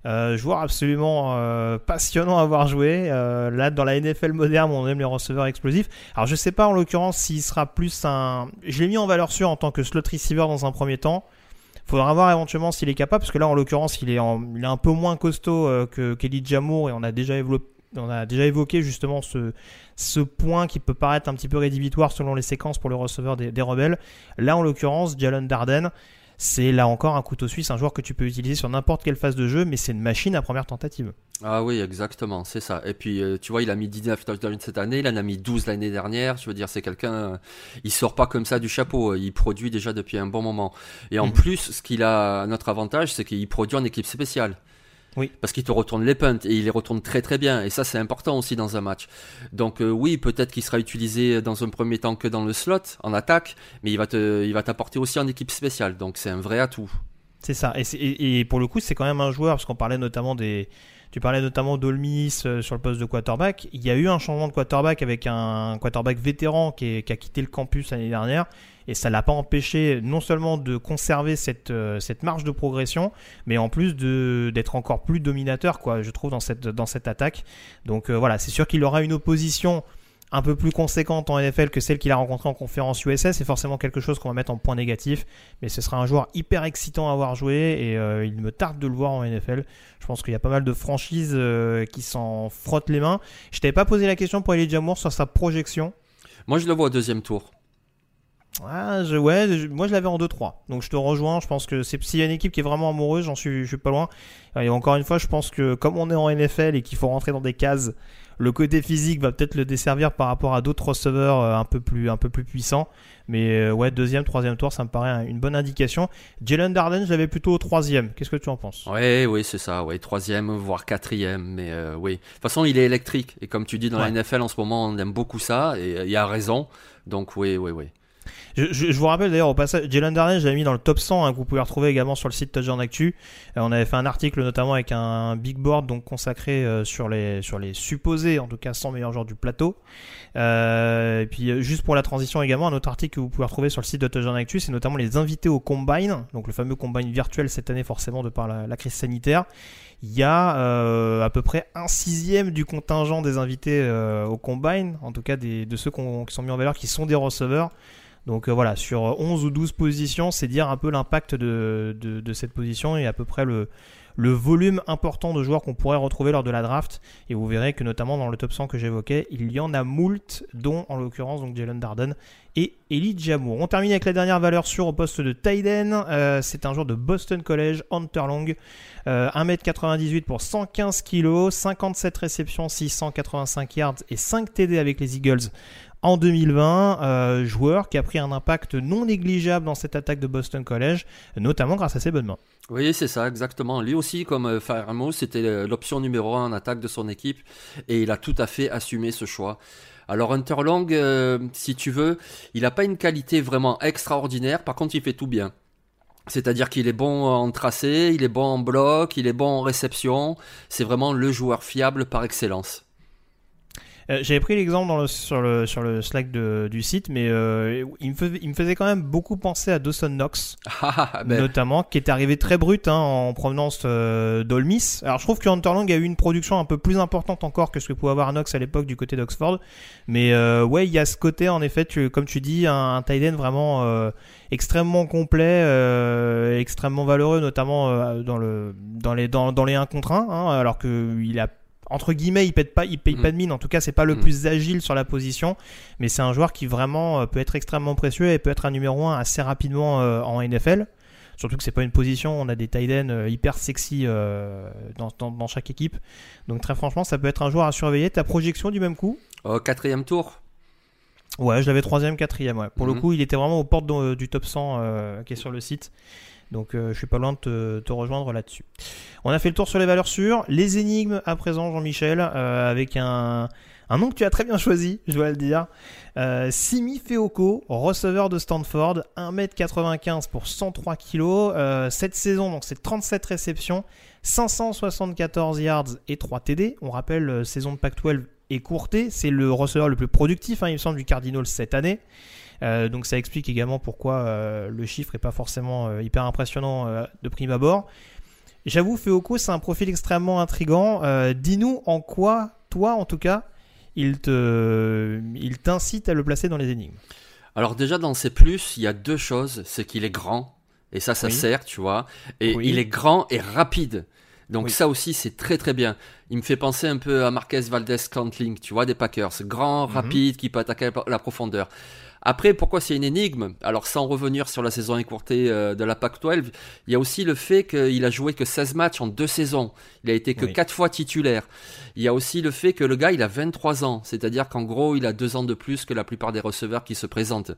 Euh, joueur absolument euh, passionnant à voir jouer. Euh, là, dans la NFL moderne, on aime les receveurs explosifs. Alors, je sais pas en l'occurrence s'il sera plus un. Je l'ai mis en valeur sûre en tant que slot receiver dans un premier temps. Faudra voir éventuellement s'il est capable, parce que là, en l'occurrence, il est, il un peu moins costaud que Kelly Jamour et on a déjà évoqué justement ce, ce point qui peut paraître un petit peu rédhibitoire selon les séquences pour le receveur des, des rebelles. Là, en l'occurrence, Jalen Darden, c'est là encore un couteau suisse, un joueur que tu peux utiliser sur n'importe quelle phase de jeu, mais c'est une machine à première tentative. Ah oui, exactement, c'est ça. Et puis, euh, tu vois, il a mis 19 touchdowns cette année, il en a mis 12 l'année dernière. Je veux dire, c'est quelqu'un, euh, il sort pas comme ça du chapeau, il produit déjà depuis un bon moment. Et en mhm. plus, ce qu'il a, notre avantage, c'est qu'il produit en équipe spéciale. Oui. Parce qu'il te retourne les punts et il les retourne très très bien. Et ça, c'est important aussi dans un match. Donc euh, oui, peut-être qu'il sera utilisé dans un premier temps que dans le slot, en attaque, mais il va te, il va t'apporter aussi en équipe spéciale. Donc c'est un vrai atout. C'est ça. Et, et, pour le coup, c'est quand même un joueur, parce qu'on parlait notamment des, tu parlais notamment d'Olmis euh, sur le poste de quarterback. Il y a eu un changement de quarterback avec un quarterback vétéran qui, qui a quitté le campus l'année dernière et ça l'a pas empêché non seulement de conserver cette, euh, cette marge de progression, mais en plus d'être encore plus dominateur, quoi, je trouve, dans cette, dans cette attaque. Donc euh, voilà, c'est sûr qu'il aura une opposition un peu plus conséquente en NFL que celle qu'il a rencontrée en conférence USS, c'est forcément quelque chose qu'on va mettre en point négatif, mais ce sera un joueur hyper excitant à voir jouer et euh, il me tarde de le voir en NFL. Je pense qu'il y a pas mal de franchises qui s'en frottent les mains. Je t'avais pas posé la question pour Elijah Moore sur sa projection. Moi je le vois au deuxième tour. Ah, je, ouais, je- moi je l'avais en 2-3. Donc je te rejoins. Je pense que c'est s'il y a une équipe qui est vraiment amoureuse, j'en suis, je suis pas loin. Et encore une fois, je pense que comme on est en NFL et qu'il faut rentrer dans des cases, le côté physique va peut-être le desservir par rapport à d'autres receveurs euh, un peu plus, un peu plus puissants. Mais euh, ouais, deuxième, troisième tour, ça me paraît un- une bonne indication. Jalen Darden, je l'avais plutôt au troisième. Qu'est-ce que tu en penses? Oui, oui, c'est ça, ouais, troisième, voire quatrième, mais euh, oui. De toute façon, il est électrique, et comme tu dis dans Ouais. la NFL en ce moment, on aime beaucoup ça, et euh, il y a raison, donc oui, oui, oui. Je, je- je vous rappelle d'ailleurs au passage, Jalen Darden, j'avais mis dans le top 100 hein, que vous pouvez retrouver également sur le site Touchdown Actu. Euh, on avait fait un article notamment avec un, big board donc consacré euh, sur les sur les supposés en tout cas 100 meilleurs joueurs du plateau. Euh, et puis euh, juste pour la transition également, un autre article que vous pouvez retrouver sur le site de Touchdown Actu, c'est notamment les invités au combine, donc le fameux combine virtuel cette année forcément de par la, la crise sanitaire. Il y a euh, à peu près un sixième du contingent des invités euh, au combine, en tout cas des, de ceux qui sont mis en valeur, qui sont des receveurs. Donc euh, voilà, sur 11 ou 12 positions, c'est dire un peu l'impact de, cette position et à peu près le, volume important de joueurs qu'on pourrait retrouver lors de la draft. Et vous verrez que notamment dans le top 100 que j'évoquais, il y en a moult, dont en l'occurrence donc Jalen Darden et Eli Jamour. On termine avec la dernière valeur sûre au poste de Tyden. Euh, c'est un joueur de Boston College, Hunter Long. Euh, 1m98 pour 115 kg, 57 réceptions, 685 yards et 5 TD avec les Eagles en 2020. Euh, joueur qui a pris un impact non négligeable dans cette attaque de Boston College, notamment grâce à ses bonnes mains. Oui, c'est ça, exactement. Lui aussi, comme euh, Faramo, c'était euh, l'option numéro un en attaque de son équipe et il a tout à fait assumé ce choix. Alors Hunter Long, euh, si tu veux, il n'a pas une qualité vraiment extraordinaire, par contre il fait tout bien. C'est-à-dire qu'il est bon en tracé, il est bon en bloc, il est bon en réception. C'est vraiment le joueur fiable par excellence. Euh, J'avais pris l'exemple le- sur, le, sur le Slack de- du site, mais euh, il, me faisait, il me faisait quand même beaucoup penser à Dawson Knox, Ah, ben, notamment, qui est arrivé très brut hein, en provenance euh, d'Ole-Miss. Alors je trouve que Hunter Long a eu une production un peu plus importante encore que ce que pouvait avoir Knox à l'époque du côté d'Oxford. Mais ouais, il y a ce côté, en effet, tu- comme tu dis, un, un tight end vraiment extrêmement complet, extrêmement valeureux, notamment dans, le, dans, les, dans, dans les 1 contre 1, hein, alors qu'il a entre guillemets, il pète pas, il paye Mm. pas de mine. En tout cas, c'est pas le Mm. plus agile sur la position, mais c'est un joueur qui vraiment euh, peut être extrêmement précieux et peut être un numéro 1 assez rapidement euh, en NFL. Surtout que c'est pas une position, on a des tight ends euh, hyper sexy euh, dans, dans, dans chaque équipe. Donc très franchement, ça peut être un joueur à surveiller. Ta projection du même coup? Au quatrième tour. Ouais, je l'avais troisième, quatrième. Ouais. Pour le Mhm. coup, il était vraiment aux portes de- du top 100 euh, qui est sur le site. Donc euh, je suis pas loin de te, rejoindre là-dessus. On a fait le tour sur les valeurs sûres. Les énigmes à présent, Jean-Michel, euh, avec un, nom que tu as très bien choisi, je dois le dire. Euh, Simi Feoko, receveur de Stanford, 1m95 pour 103 kg. Euh, cette saison, donc c'est 37 réceptions, 574 yards et 3 TD. On rappelle, saison de Pac-12 écourtée. C'est le receveur le plus productif, hein, il me semble, du Cardinals cette année. Euh, donc ça explique également pourquoi euh, le chiffre est pas forcément euh, hyper impressionnant de prime abord. J'avoue, Feoko, c'est un profil extrêmement intrigant. Dis-nous en quoi, toi en tout cas, il te, il t'incite à le placer dans les énigmes. Alors déjà dans ses plus, il y a deux choses, c'est qu'il est grand et ça ça Oui. sert, tu vois, et Oui. il est grand et rapide. Donc Oui. ça aussi c'est très très bien. Il me fait penser un peu à Marquez Valdez Scantling, tu vois, des Packers, grand, Mhm. rapide, qui peut attaquer la profondeur. Après, pourquoi c'est une énigme? Alors, sans revenir sur la saison écourtée euh, de la PAC-12, il y a aussi le fait qu'il a joué que 16 matchs en deux saisons. Il a été que Oui. 4 fois titulaire. Il y a aussi le fait que le gars, il a 23 ans. C'est-à-dire qu'en gros, il a 2 ans de plus que la plupart des receveurs qui se présentent.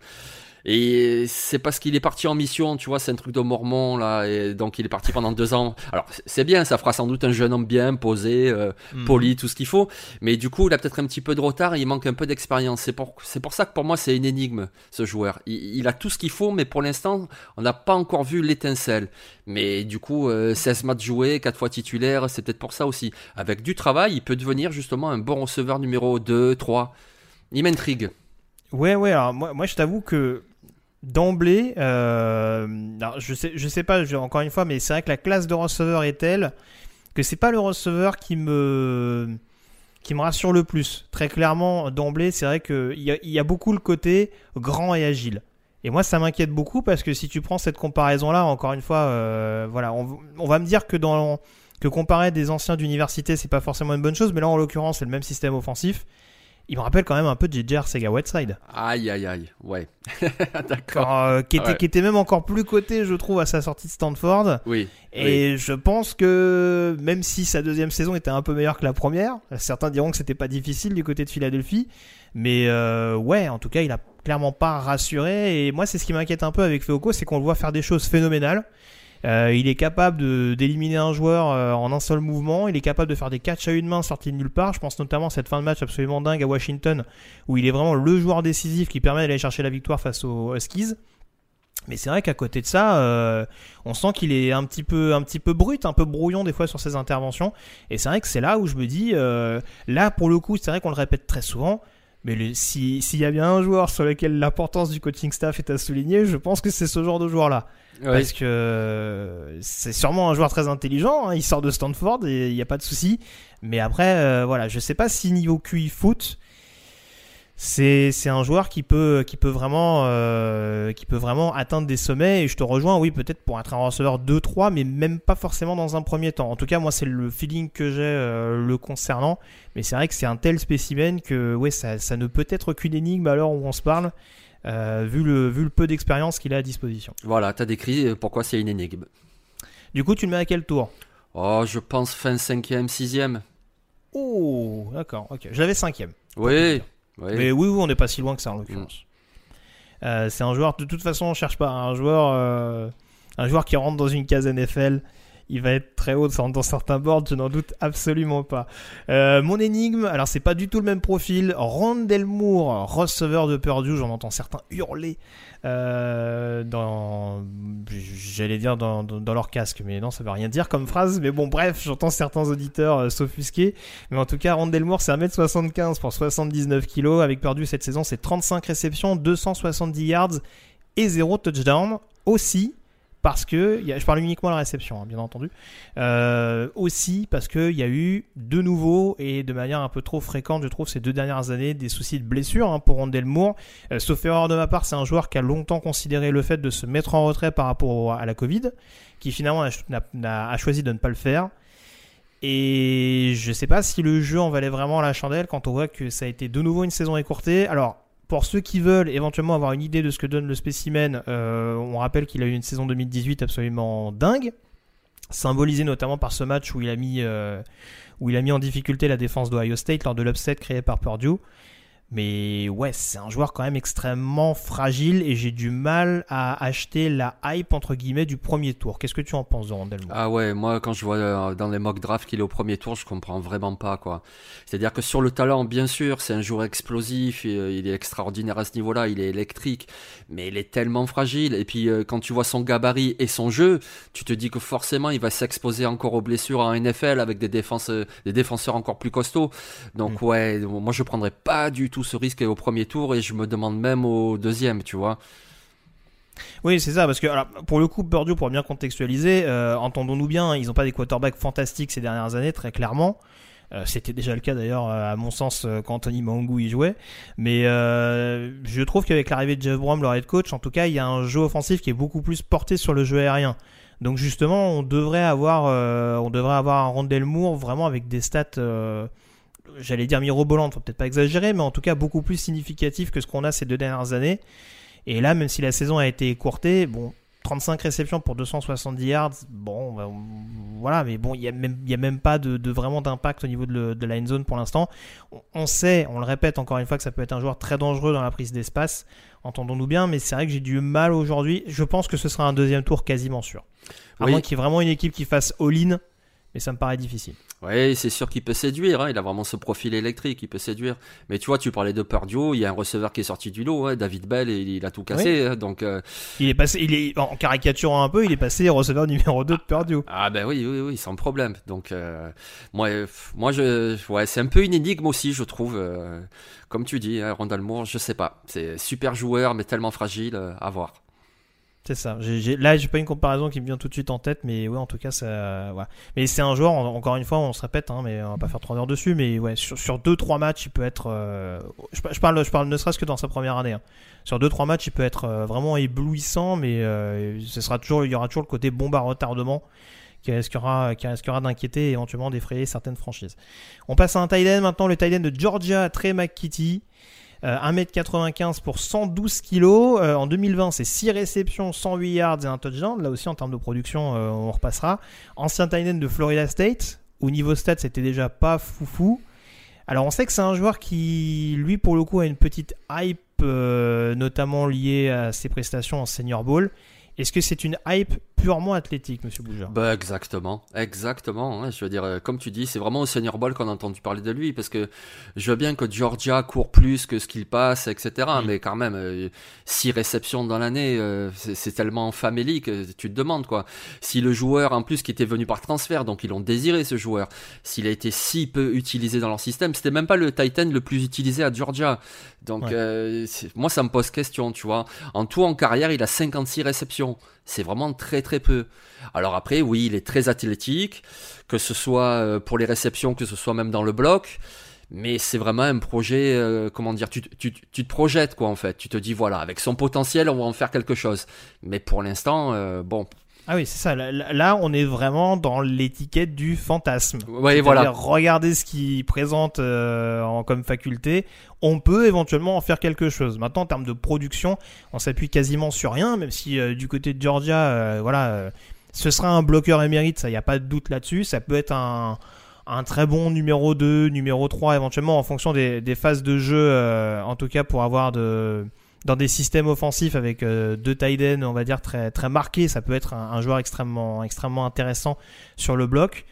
Et c'est parce qu'il est parti en mission, tu vois, c'est un truc de mormon, là, et donc il est parti pendant deux ans. Alors, c'est bien, ça fera sans doute un jeune homme bien, posé, euh, Mhm. poli, tout ce qu'il faut, mais du coup, il a peut-être un petit peu de retard et il manque un peu d'expérience. C'est pour, c'est pour ça que pour moi, c'est une énigme, ce joueur. Il, il a tout ce qu'il faut, mais pour l'instant, on n'a pas encore vu l'étincelle. Mais du coup, euh, 16 matchs joués, 4 fois titulaire, c'est peut-être pour ça aussi. Avec du travail, il peut devenir justement un bon receveur numéro 2, 3. Il m'intrigue. Ouais, ouais. Alors moi, moi je t'avoue que d'emblée, euh, je sais, je sais pas. encore une fois, mais c'est vrai que la classe de receveur est telle que c'est pas le receveur qui me qui me rassure le plus. Très clairement, d'emblée, c'est vrai qu'il y, a- y a beaucoup le côté grand et agile. Et moi, ça m'inquiète beaucoup parce que si tu prends cette comparaison-là, encore une fois, euh, voilà, on, va me dire que que comparer des anciens d'université, c'est pas forcément une bonne chose, mais là, en l'occurrence, c'est le même système offensif. Il me rappelle quand même un peu JJ Sega Whiteside. Aïe, aïe, aïe, ouais. D'accord. Euh, qui, était, Ouais. qui était même encore plus coté, je trouve, à sa sortie de Stanford. Oui. Et je pense que même si sa deuxième saison était un peu meilleure que la première, certains diront que c'était pas difficile du côté de Philadelphie, mais euh, ouais, en tout cas, il a clairement pas rassuré. Et moi, c'est ce qui m'inquiète un peu avec Feoko, c'est qu'on le voit faire des choses phénoménales. Euh, il est capable d'éliminer un joueur euh, en un seul mouvement. Il est capable de faire des catchs à une main sortis de nulle part. Je pense notamment à cette fin de match absolument dingue à Washington, où il est vraiment le joueur décisif qui permet d'aller chercher la victoire face aux Huskies. Mais c'est vrai qu'à côté de ça, euh, on sent qu'il est un petit peu, un petit peu brut, un peu brouillon des fois sur ses interventions. Et c'est vrai que c'est là où je me dis, là pour le coup, c'est vrai qu'on le répète très souvent. Mais si- s'il y a bien un joueur sur lequel l'importance du coaching staff est à souligner, je pense que c'est ce genre de joueur-là. Ouais. Parce que euh, c'est sûrement un joueur très intelligent, hein, il sort de Stanford et il n'y a pas de souci. Mais après, euh, voilà, je sais pas si niveau QI foot, c'est un joueur qui peut qui peut vraiment euh, qui peut vraiment atteindre des sommets. Et je te rejoins oui peut-être pour être un receveur 2-3 mais même pas forcément dans un premier temps. En tout cas moi c'est le feeling que j'ai euh, le concernant. Mais c'est vrai que c'est un tel spécimen que ouais ça, ça ne peut être qu'une énigme à l'heure où on se parle euh, vu le vu le peu d'expérience qu'il a à disposition. Voilà, t'as décrit euh, pourquoi c'est une énigme. du coup tu le mets à quel tour? Oh, je pense fin 5ème, 6ème. oh d'accord ok. Je l'avais cinquième. Oui. Mais oui, on n'est pas si loin que ça en l'occurrence. Euh, c'est un joueur, de toute façon, on cherche pas un joueur, euh, un joueur qui rentre dans une case NFL. Il va être très haut dans certains boards, je n'en doute absolument pas. Euh, mon énigme, alors c'est pas du tout le même profil. Rondell Moore, receveur de Purdue, j'en entends certains hurler euh, dans, j'allais dire dans, dans, leur casque, mais non, ça veut rien dire comme phrase. Mais bon, bref, j'entends certains auditeurs euh, s'offusquer. Mais en tout cas, Rondell Moore, c'est 1m75 pour 79 kg. Avec Purdue cette saison, c'est 35 réceptions, 270 yards et 0 touchdown. Aussi, parce que, je parle uniquement de la réception, hein, bien entendu, Euh, aussi parce qu'il y a eu de nouveau et de manière un peu trop fréquente, je trouve, ces deux dernières années, des soucis de blessure hein, pour Rondell Moore. Euh, sauf erreur de ma part, c'est un joueur qui a longtemps considéré le fait de se mettre en retrait par rapport à la Covid, qui finalement a, a choisi de ne pas le faire. Et je sais pas si le jeu en valait vraiment la chandelle quand on voit que ça a été de nouveau une saison écourtée. Alors, pour ceux qui veulent éventuellement avoir une idée de ce que donne le spécimen, euh, on rappelle qu'il a eu une saison 2018 absolument dingue, symbolisée notamment par ce match où il a mis, euh, où il a mis en difficulté la défense d'Ohio State lors de l'upset créé par Purdue. Mais ouais, c'est un joueur quand même extrêmement fragile et j'ai du mal à acheter la hype entre guillemets du premier tour. Qu'est-ce que tu en penses de Rondell Moore Ah ouais, moi quand je vois euh, dans les mock drafts qu'il est au premier tour, je comprends vraiment pas quoi. C'est-à-dire que sur le talent, bien sûr, c'est un joueur explosif, euh, il est extraordinaire à ce niveau-là, il est électrique, mais il est tellement fragile. Et puis euh, quand tu vois son gabarit et son jeu, tu te dis que forcément il va s'exposer encore aux blessures en NFL avec des défenses, des défenseurs encore plus costauds. Donc ouais, moi je prendrais pas du tout ce risque au premier tour et je me demande même au deuxième, tu vois. Oui, c'est ça, parce que alors, pour le coup, Purdue, pour bien contextualiser, euh, entendons-nous bien, hein, ils n'ont pas des quarterbacks fantastiques ces dernières années, très clairement. Euh, C'était déjà le cas d'ailleurs, euh, à mon sens, quand Anthony Mangou y jouait. Mais je trouve qu'avec l'arrivée de Jeff Brom, leur head coach, en tout cas, il y a un jeu offensif qui est beaucoup plus porté sur le jeu aérien. Donc justement, on devrait avoir, on devrait avoir un Rondell Moore vraiment avec des stats, j'allais dire mirobolantes, faut peut-être pas exagérer, mais en tout cas beaucoup plus significatif que ce qu'on a ces deux dernières années. Et là, même si la saison a été écourtée, bon, 35 réceptions pour 270 yards, bon, bah, voilà, mais bon, il n'y a, même- y a même pas de, de vraiment d'impact au niveau de, le- de la end zone pour l'instant. On, on sait, on le répète encore une fois, que ça peut être un joueur très dangereux dans la prise d'espace, entendons-nous bien, mais c'est vrai que j'ai du mal aujourd'hui. Je pense que ce sera un deuxième tour quasiment sûr. À Oui. moins qu'il y ait vraiment une équipe qui fasse all-in, mais ça me paraît difficile. Oui, c'est sûr qu'il peut séduire. hein, Il a vraiment ce profil électrique, il peut séduire. Mais tu vois, tu parlais de Purdue, il y a un receveur qui est sorti du lot, hein, David Bell, il a tout cassé. hein, donc, euh, Il est passé, il est en caricaturant un peu, il est passé receveur numéro 2 de Purdue. ah ben oui, oui, oui, sans problème. Donc, euh, moi, moi, je, ouais, c'est un peu une énigme aussi, je trouve. euh, comme tu dis, Rondell Moore, je sais pas. C'est super joueur, mais tellement fragile, à voir. C'est ça. J'ai- là, j'ai pas une comparaison qui me vient tout de suite en tête, mais ouais, en tout cas, ça. Mais c'est un joueur, en- encore une fois, on se répète, hein, mais on va pas faire 3 heures dessus, mais ouais, sur, sur 2-3 matchs, il peut être. euh, je, parle, je ne serait-ce que dans sa première année. hein. Sur 2-3 matchs, il peut être euh, vraiment éblouissant, mais euh, ce sera toujours, il y aura toujours le côté bombe à retardement qui risquera, qui risquera d'inquiéter et éventuellement d'effrayer certaines franchises. On passe à un tight end maintenant, le tight end de Georgia, Trey McKitty. Euh, 1m95 pour 112 kg. Euh, en 2020, c'est 6 réceptions, 108 yards et un touchdown. Là aussi, en termes de production, euh, on repassera. Ancien tight de Florida State. Au niveau stats, c'était déjà pas foufou. Alors, on sait que c'est un joueur qui, lui, pour le coup, a une petite hype, euh, notamment liée à ses prestations en senior ball. Est-ce que c'est une hype purement athlétique, monsieur Bougeur Bah exactement, exactement. hein. Je veux dire, euh, comme tu dis, c'est vraiment au Senior Ball qu'on a entendu parler de lui, parce que je veux bien que Georgia court plus que ce qu'il passe, etc. Mais quand même, euh, six réceptions dans l'année, euh, c'est tellement famélique, que tu te demandes quoi. Si le joueur, en plus, qui était venu par transfert, donc ils l'ont désiré ce joueur, s'il a été si peu utilisé dans leur système, c'était même pas le Titan le plus utilisé à Georgia. Donc Ouais. euh, moi, ça me pose question, tu vois. En tout, en carrière, il a 56 réceptions. C'est vraiment très très peu. Alors après, oui, il est très athlétique, que ce soit euh, pour les réceptions, que ce soit même dans le bloc. Mais c'est vraiment un projet, euh, comment dire, tu, tu, te projettes quoi en fait. Tu te dis voilà, avec son potentiel, on va en faire quelque chose. Mais pour l'instant, euh, bon, Ah oui, c'est ça. Là, on est vraiment dans l'étiquette du fantasme. Ouais, voilà. Regardez ce qu'il présente euh, en, comme faculté. On peut éventuellement en faire quelque chose. Maintenant, en termes de production, on s'appuie quasiment sur rien, même si euh, du côté de Georgia, euh, voilà, euh, ce sera un bloqueur émérite, ça, il n'y a pas de doute là-dessus. Ça peut être un, un très bon numéro 2, numéro 3, éventuellement, en fonction des, des phases de jeu, en tout cas pour avoir de dans des systèmes offensifs avec euh, deux tight ends, on va dire très très marqués, ça peut être un, un joueur extrêmement extrêmement intéressant sur le bloc.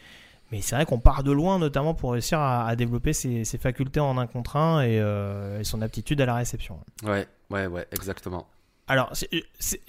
Mais c'est vrai qu'on part de loin, notamment pour réussir à, à développer ses, ses facultés en un contre un et, euh, et son aptitude à la réception. ouais, ouais, ouais, exactement. Alors,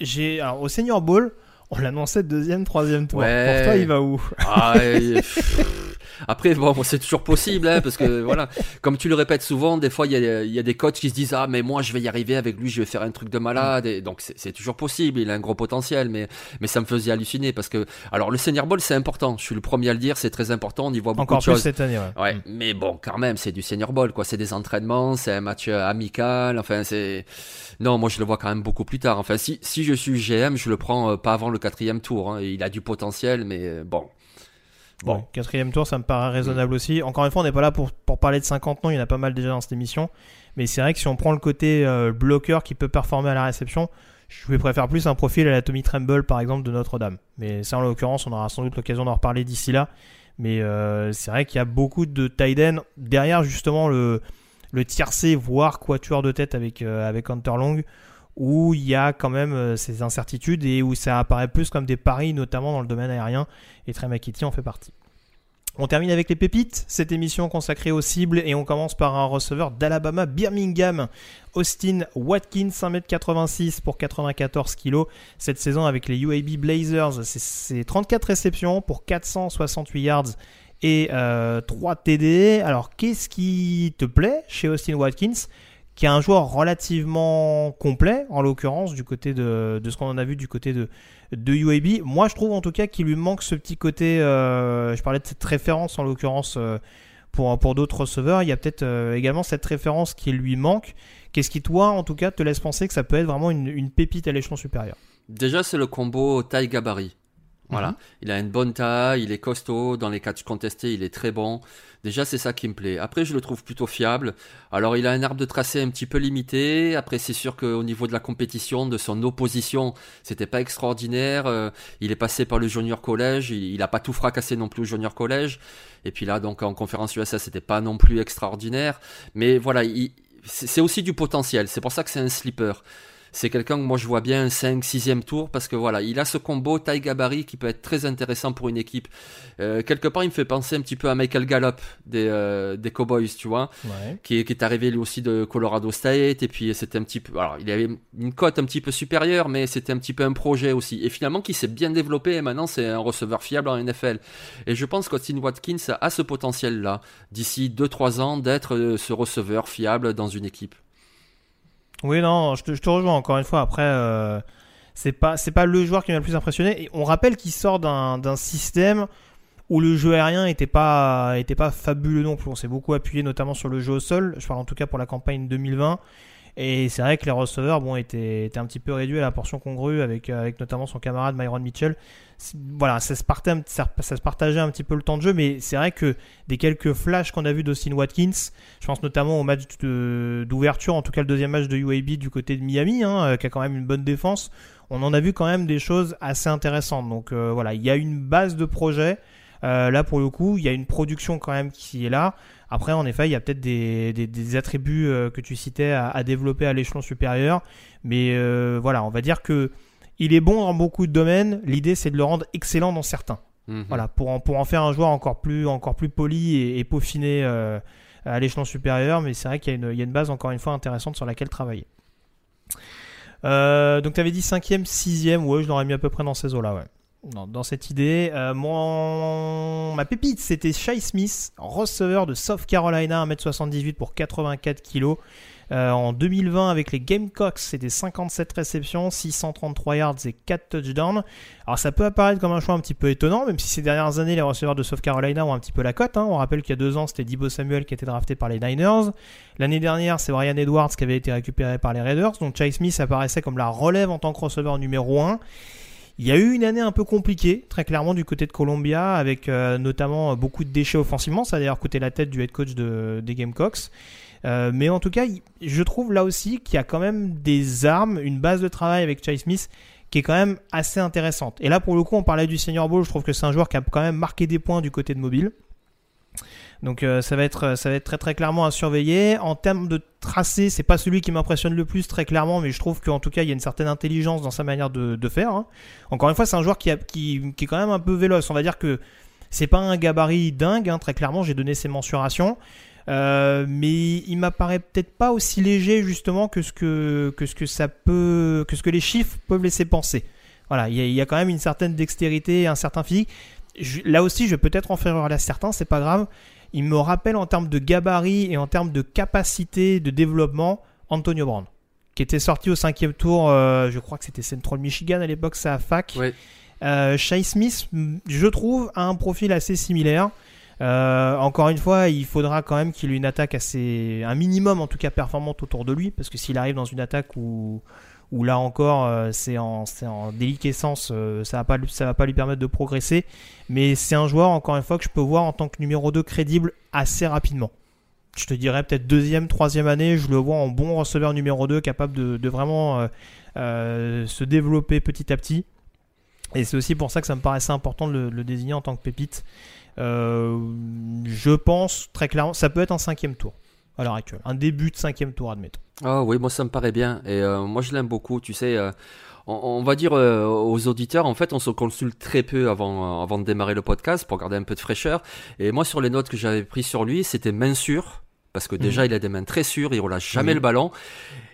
j'ai alors, au Senior Bowl, on l'annonçait deuxième, troisième tour. Ouais. Pour toi, il va où? Ah. Après, bon, c'est toujours possible, hein, parce que voilà, comme tu le répètes souvent, des fois, il y a, y a des coachs qui se disent Ah, mais moi, je vais y arriver avec lui, je vais faire un truc de malade. Et donc, c'est toujours possible, il a un gros potentiel, mais, mais ça me faisait halluciner parce que, alors, le Senior Ball, c'est important, je suis le premier à le dire, c'est très important, on y voit beaucoup Encore de plus choses. cette année, ouais. Ouais, mais bon, quand même, c'est du Senior Ball, quoi. C'est des entraînements, c'est un match euh, amical, enfin, c'est. Non, moi, je le vois quand même beaucoup plus tard. Enfin, si, si je suis GM, je le prends euh, pas avant le quatrième tour. hein. Il a du potentiel, mais euh, bon. Bon. Ouais, quatrième tour, ça me paraît raisonnable aussi. Encore une fois, on n'est pas là pour, pour parler de 50 noms, il y en a pas mal déjà dans cette émission. Mais c'est vrai que si on prend le côté euh, bloqueur qui peut performer à la réception, je vais préférer plus un profil à la Tommy Tremble, par exemple, de Notre-Dame. Mais ça, en l'occurrence, on aura sans doute l'occasion d'en reparler d'ici là. Mais euh, c'est vrai qu'il y a beaucoup de tight end derrière, justement, le, le tiercé, voire quatuor de tête avec, euh, avec Hunter Long, où il y a quand même euh, ces incertitudes et où ça apparaît plus comme des paris, notamment dans le domaine aérien. Et Trey McKitty en fait partie. On termine avec les pépites, cette émission consacrée aux cibles, et on commence par un receveur d'Alabama Birmingham, Austin Watkins, 1m86 pour 94 kg. Cette saison avec les UAB Blazers, c'est- c'est 34 réceptions pour 468 yards et euh, 3 TD. Alors qu'est-ce qui te plaît chez Austin Watkins? Qui est un joueur relativement complet, en l'occurrence, du côté de, ce qu'on en a vu du côté de, de UAB. Moi, je trouve en tout cas qu'il lui manque ce petit côté. euh, je parlais de cette référence, en l'occurrence, euh, pour, pour d'autres receveurs. Il y a peut-être euh, également cette référence qui lui manque. Qu'est-ce qui, toi, en tout cas, te laisse penser que ça peut être vraiment une, une pépite à l'échelon supérieur? Déjà, c'est le combo taille-gabarit. Voilà. Mhm. Il a une bonne taille, il est costaud, dans les catchs contestés, il est très bon. Déjà, c'est ça qui me plaît. Après, je le trouve plutôt fiable. Alors, il a un arbre de tracé un petit peu limité. Après, c'est sûr qu'au niveau de la compétition, de son opposition, c'était pas extraordinaire. Euh, il est passé par le junior collège. Il, il a pas tout fracassé non plus au junior collège. Et puis là, donc, en conférence USA, c'était pas non plus extraordinaire. Mais voilà, il- c'est aussi du potentiel. C'est pour ça que c'est un sleeper c'est quelqu'un que moi je vois bien un 5 6e tour parce que voilà, il a ce combo taille gabarit qui peut être très intéressant pour une équipe. Euh, quelque part, il me fait penser un petit peu à Michael Gallup des euh, des Cowboys, tu vois, Ouais. qui, est- qui est arrivé lui aussi de Colorado State et puis c'était un petit peu alors, il avait une cote un petit peu supérieure mais c'était un petit peu un projet aussi et finalement qui s'est bien développé et maintenant c'est un receveur fiable en NFL. Et je pense qu'Austin Watkins a ce potentiel là d'ici 2 3 ans d'être euh, ce receveur fiable dans une équipe. Oui, non, je te, rejoins encore une fois. Après, euh, c'est pas, c'est pas le joueur qui m'a le plus impressionné. Et on rappelle qu'il sort d'un, système où le jeu aérien était pas, était pas fabuleux non plus. On s'est beaucoup appuyé notamment sur le jeu au sol. Je parle en tout cas pour la campagne 2020. Et c'est vrai que les receveurs bon, étaient, un petit peu réduits à la portion congrue avec, euh, avec notamment son camarade Myron Mitchell. Voilà, ça se, partageait, ça, se partageait un petit peu le temps de jeu, mais c'est vrai que des quelques flashs qu'on a vu d'Austin Watkins, je pense notamment au match d'ouverture, en tout cas le deuxième match de UAB du côté de Miami, hein, euh, qui a quand même une bonne défense, on en a vu quand même des choses assez intéressantes. Donc euh, voilà, il y a une base de projet. là pour le coup, il y a une production quand même qui est là. Après, en effet, il y a peut-être des, attributs euh, que tu citais à, développer à l'échelon supérieur. Mais euh, voilà, on va dire que il est bon dans beaucoup de domaines. L'idée, c'est de le rendre excellent dans certains. Mhm. Voilà, pour en, pour en faire un joueur encore plus, encore plus poli et, peaufiné euh, à l'échelon supérieur. Mais c'est vrai qu'il y, y, a une base, encore une fois, intéressante sur laquelle travailler. donc, tu avais dit 5ème, 6ème. Ouais, je l'aurais mis à peu près dans ces eaux-là, ouais dans, cette idée. Euh, ma pépite, c'était Shai Smith, receveur de South Carolina, 1m78 pour 84 kg. Euh, en 2020, avec les Gamecocks, c'était 57 réceptions, 633 yards et 4 touchdowns. Alors ça peut apparaître comme un choix un petit peu étonnant, même si ces dernières années, les receveurs de South Carolina ont un petit peu la cote. Hein. On rappelle qu'il y a deux ans, c'était Debo Samuel qui était drafté par les Niners. L'année dernière, c'est Brian Edwards qui avait été récupéré par les Raiders. Donc Chase Smith apparaissait comme la relève en tant que receveur numéro 1. Il y a eu une année un peu compliquée, très clairement, du côté de Columbia, avec euh, notamment euh, beaucoup de déchets offensivement. Ça a d'ailleurs coûté la tête du head coach de, des Gamecocks. Euh, mais en tout cas, je trouve là aussi qu'il y a quand même des armes, une base de travail avec Chase Smith qui est quand même assez intéressante. Et là, pour le coup, on parlait du Senior Bowl. Je trouve que c'est un joueur qui a quand même marqué des points du côté de mobile. Donc euh, ça va être ça va être très très clairement à surveiller. En termes de tracé, c'est pas celui qui m'impressionne le plus très clairement, mais je trouve qu'en tout cas il y a une certaine intelligence dans sa manière de, faire. Hein. Encore une fois, c'est un joueur qui, a, qui, qui, est quand même un peu véloce. On va dire que c'est pas un gabarit dingue, hein, très clairement. J'ai donné ses mensurations. Euh, mais il m'apparaît peut-être pas aussi léger justement que ce que, que ce que ça peut que ce que les chiffres peuvent laisser penser. Voilà, il y, a, il y a quand même une certaine dextérité, un certain physique. là aussi, je vais peut-être en faire à certains, c'est pas grave il me rappelle en termes de gabarit et en termes de capacité de développement Antonio Brown, qui était sorti au cinquième tour, euh, je crois que c'était Central Michigan à l'époque, ça à fac. Oui. Euh, Shai Smith, je trouve, a un profil assez similaire. Euh, encore une fois, il faudra quand même qu'il ait une attaque assez, un minimum en tout cas performante autour de lui, parce que s'il arrive dans une attaque où où là encore euh, c'est en, en déliquescence, euh, ça ça va pas lui permettre de progresser. Mais c'est un joueur encore une fois que je peux voir en tant que numéro 2 crédible assez rapidement. Je te dirais peut-être deuxième, troisième année, je le vois en bon receveur numéro 2 capable de, vraiment euh, se développer petit à petit. Et c'est aussi pour ça que ça me paraissait important de le, désigner en tant que pépite. je pense très clairement, ça peut être un cinquième tour à l'heure actuelle. Un début de cinquième tour, admettons. Ah oui, moi ça me paraît bien. Et euh, moi je l'aime beaucoup. Tu sais, euh, on, va dire euh, aux auditeurs, en fait, on se consulte très peu avant, avant de démarrer le podcast pour garder un peu de fraîcheur. Et moi, sur les notes que j'avais prises sur lui, c'était main sûre. Parce que déjà, mhm. il a des mains très sûres, il relâche jamais le ballon.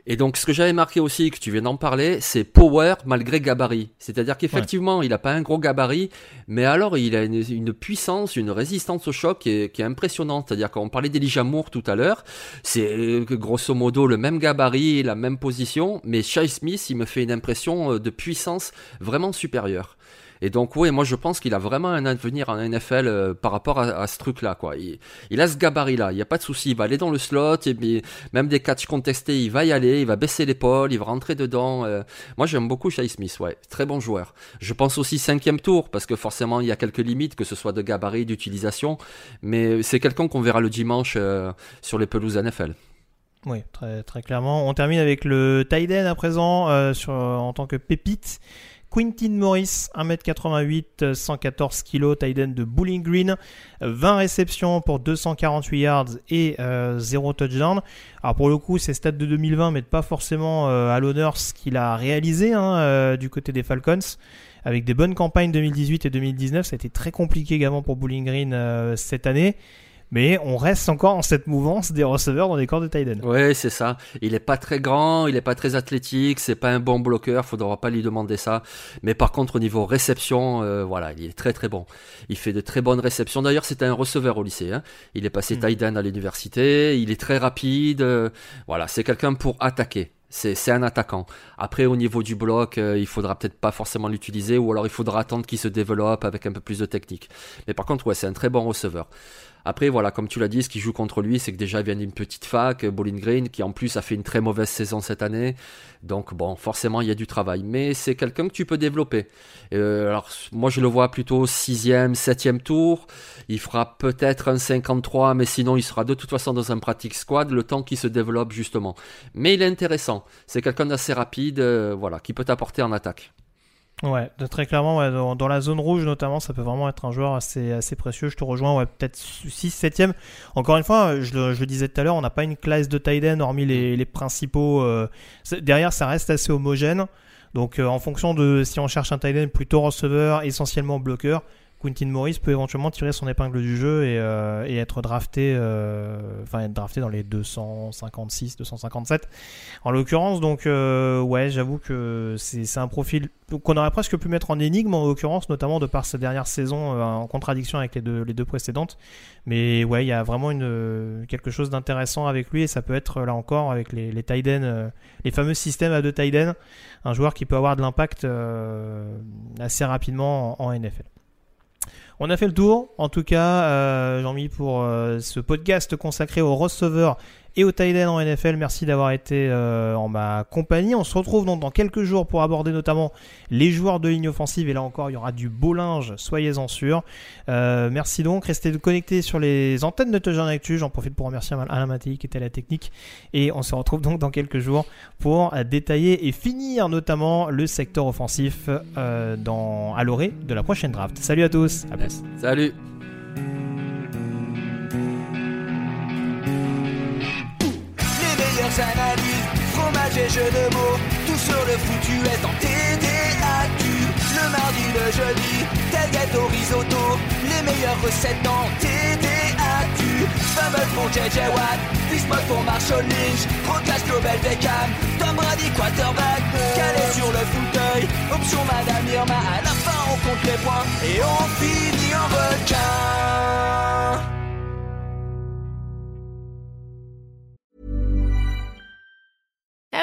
Et donc, ce que j'avais marqué aussi, que tu viens d'en parler, c'est power malgré gabarit. C'est-à-dire qu'effectivement, il n'a pas un gros gabarit, mais alors il a une, puissance, une résistance au choc qui est, impressionnante. C'est-à-dire qu'on parlait d'Elijah Moore tout à l'heure, c'est euh, grosso modo le même gabarit, la même position, mais Shai Smith, il me fait une impression euh, de puissance vraiment supérieure. Et donc, oui, moi je pense qu'il a vraiment un avenir en NFL euh, par rapport à, ce truc-là. quoi. Il, a ce gabarit-là, il n'y a pas de souci. Il va aller dans le slot, et même des catchs contestés, il va y aller, il va baisser l'épaule, il va rentrer dedans. Euh. Moi j'aime beaucoup Shai Smith, ouais, très bon joueur. Je pense aussi cinquième tour, parce que forcément il y a quelques limites, que ce soit de gabarit, d'utilisation, mais c'est quelqu'un qu'on verra le dimanche euh, sur les pelouses NFL. Oui, très, clairement. On termine avec le Tiden à présent en tant que pépite. Quintin Morris, 1m88, 114 kg, Tiden de Bowling Green, 20 réceptions pour 248 yards et 0 euh, touchdown. Alors pour le coup, ces stats de 2020 mettent pas forcément euh, à l'honneur ce qu'il a réalisé hein, euh, du côté des Falcons. Avec des bonnes campagnes 2018 et 2019, ça a été très compliqué également pour Bowling Green cette année mais on reste encore en cette mouvance des receveurs dans les corps de Tiden. Ouais, c'est ça. Il est pas très grand, il est pas très athlétique, c'est pas un bon bloqueur, faudra pas lui demander ça. Mais par contre, au niveau réception, euh, voilà, il est très très bon. Il fait de très bonnes réceptions. D'ailleurs, c'était un receveur au lycée. Hein. Il est passé mm. à l'université, il est très rapide. Euh, voilà, c'est quelqu'un pour attaquer. C'est un attaquant. Après, au niveau du bloc, euh, il faudra peut-être pas forcément l'utiliser, ou alors il faudra attendre qu'il se développe avec un peu plus de technique. Mais par contre, ouais, c'est un très bon receveur. Après, voilà, comme tu l'as dit, ce qui joue contre lui, c'est que déjà il vient d'une petite fac, Bowling Green, qui en plus a fait une très mauvaise saison cette année. Donc bon, forcément, il y a du travail. Mais c'est quelqu'un que tu peux développer. Euh, alors, moi, je le vois plutôt 6e, 7e tour. Il fera peut-être un 53, mais sinon, il sera de toute façon dans un pratique squad, le temps qu'il se développe justement. Mais il est intéressant. C'est quelqu'un d'assez rapide, euh, voilà, qui peut t'apporter en attaque. Ouais, très clairement, dans, la zone rouge notamment, ça peut vraiment être un joueur assez, assez précieux. Je te rejoins, ouais, peut-être 6 7 Encore une fois, je le, disais tout à l'heure, on n'a pas une classe de tight end hormis les, les principaux. Euh, derrière, ça reste assez homogène. Donc, euh, en fonction de si on cherche un tight end plutôt receveur, essentiellement bloqueur, Quentin Morris peut éventuellement tirer son épingle du jeu et, euh, être drafté, euh, enfin être drafté dans les 256, 257 en l'occurrence. Donc euh, ouais, j'avoue que c'est un profil qu'on aurait presque pu mettre en énigme en l'occurrence, notamment de par sa dernière saison en contradiction avec les deux, précédentes. Mais ouais, il y a vraiment quelque chose d'intéressant avec lui et ça peut être là encore avec les, les Tiden, les fameux systèmes à deux Tiden, un joueur qui peut avoir de l'impact assez rapidement en NFL. On a fait le tour, en tout cas, euh, Jean-Mi, pour euh, ce podcast consacré aux receveurs et au tight en NFL. Merci d'avoir été euh, en ma compagnie. On se retrouve donc dans quelques jours pour aborder notamment les joueurs de ligne offensive. Et là encore, il y aura du beau linge, soyez-en sûrs. Euh, merci donc. Restez connectés sur les antennes de Touchdown Actu. J'en profite pour remercier Alain Mattei qui était à la technique. Et on se retrouve donc dans quelques jours pour détailler et finir notamment le secteur offensif euh, à l'orée de la prochaine draft. Salut à tous. À plus. Salut. Analyses, fromage et jeux de mots, tout sur le foutu est en TDAQ. Le mardi, le jeudi, tel gâteau risotto, les meilleures recettes en TDAQ. Fumble pour JJ Watt, Bismuth pour Marshall Lynch, Rocklash Global Beckham, Tom Brady quarterback, calé sur le fauteuil, option Madame Irma, à la fin on compte les points et on finit en requin.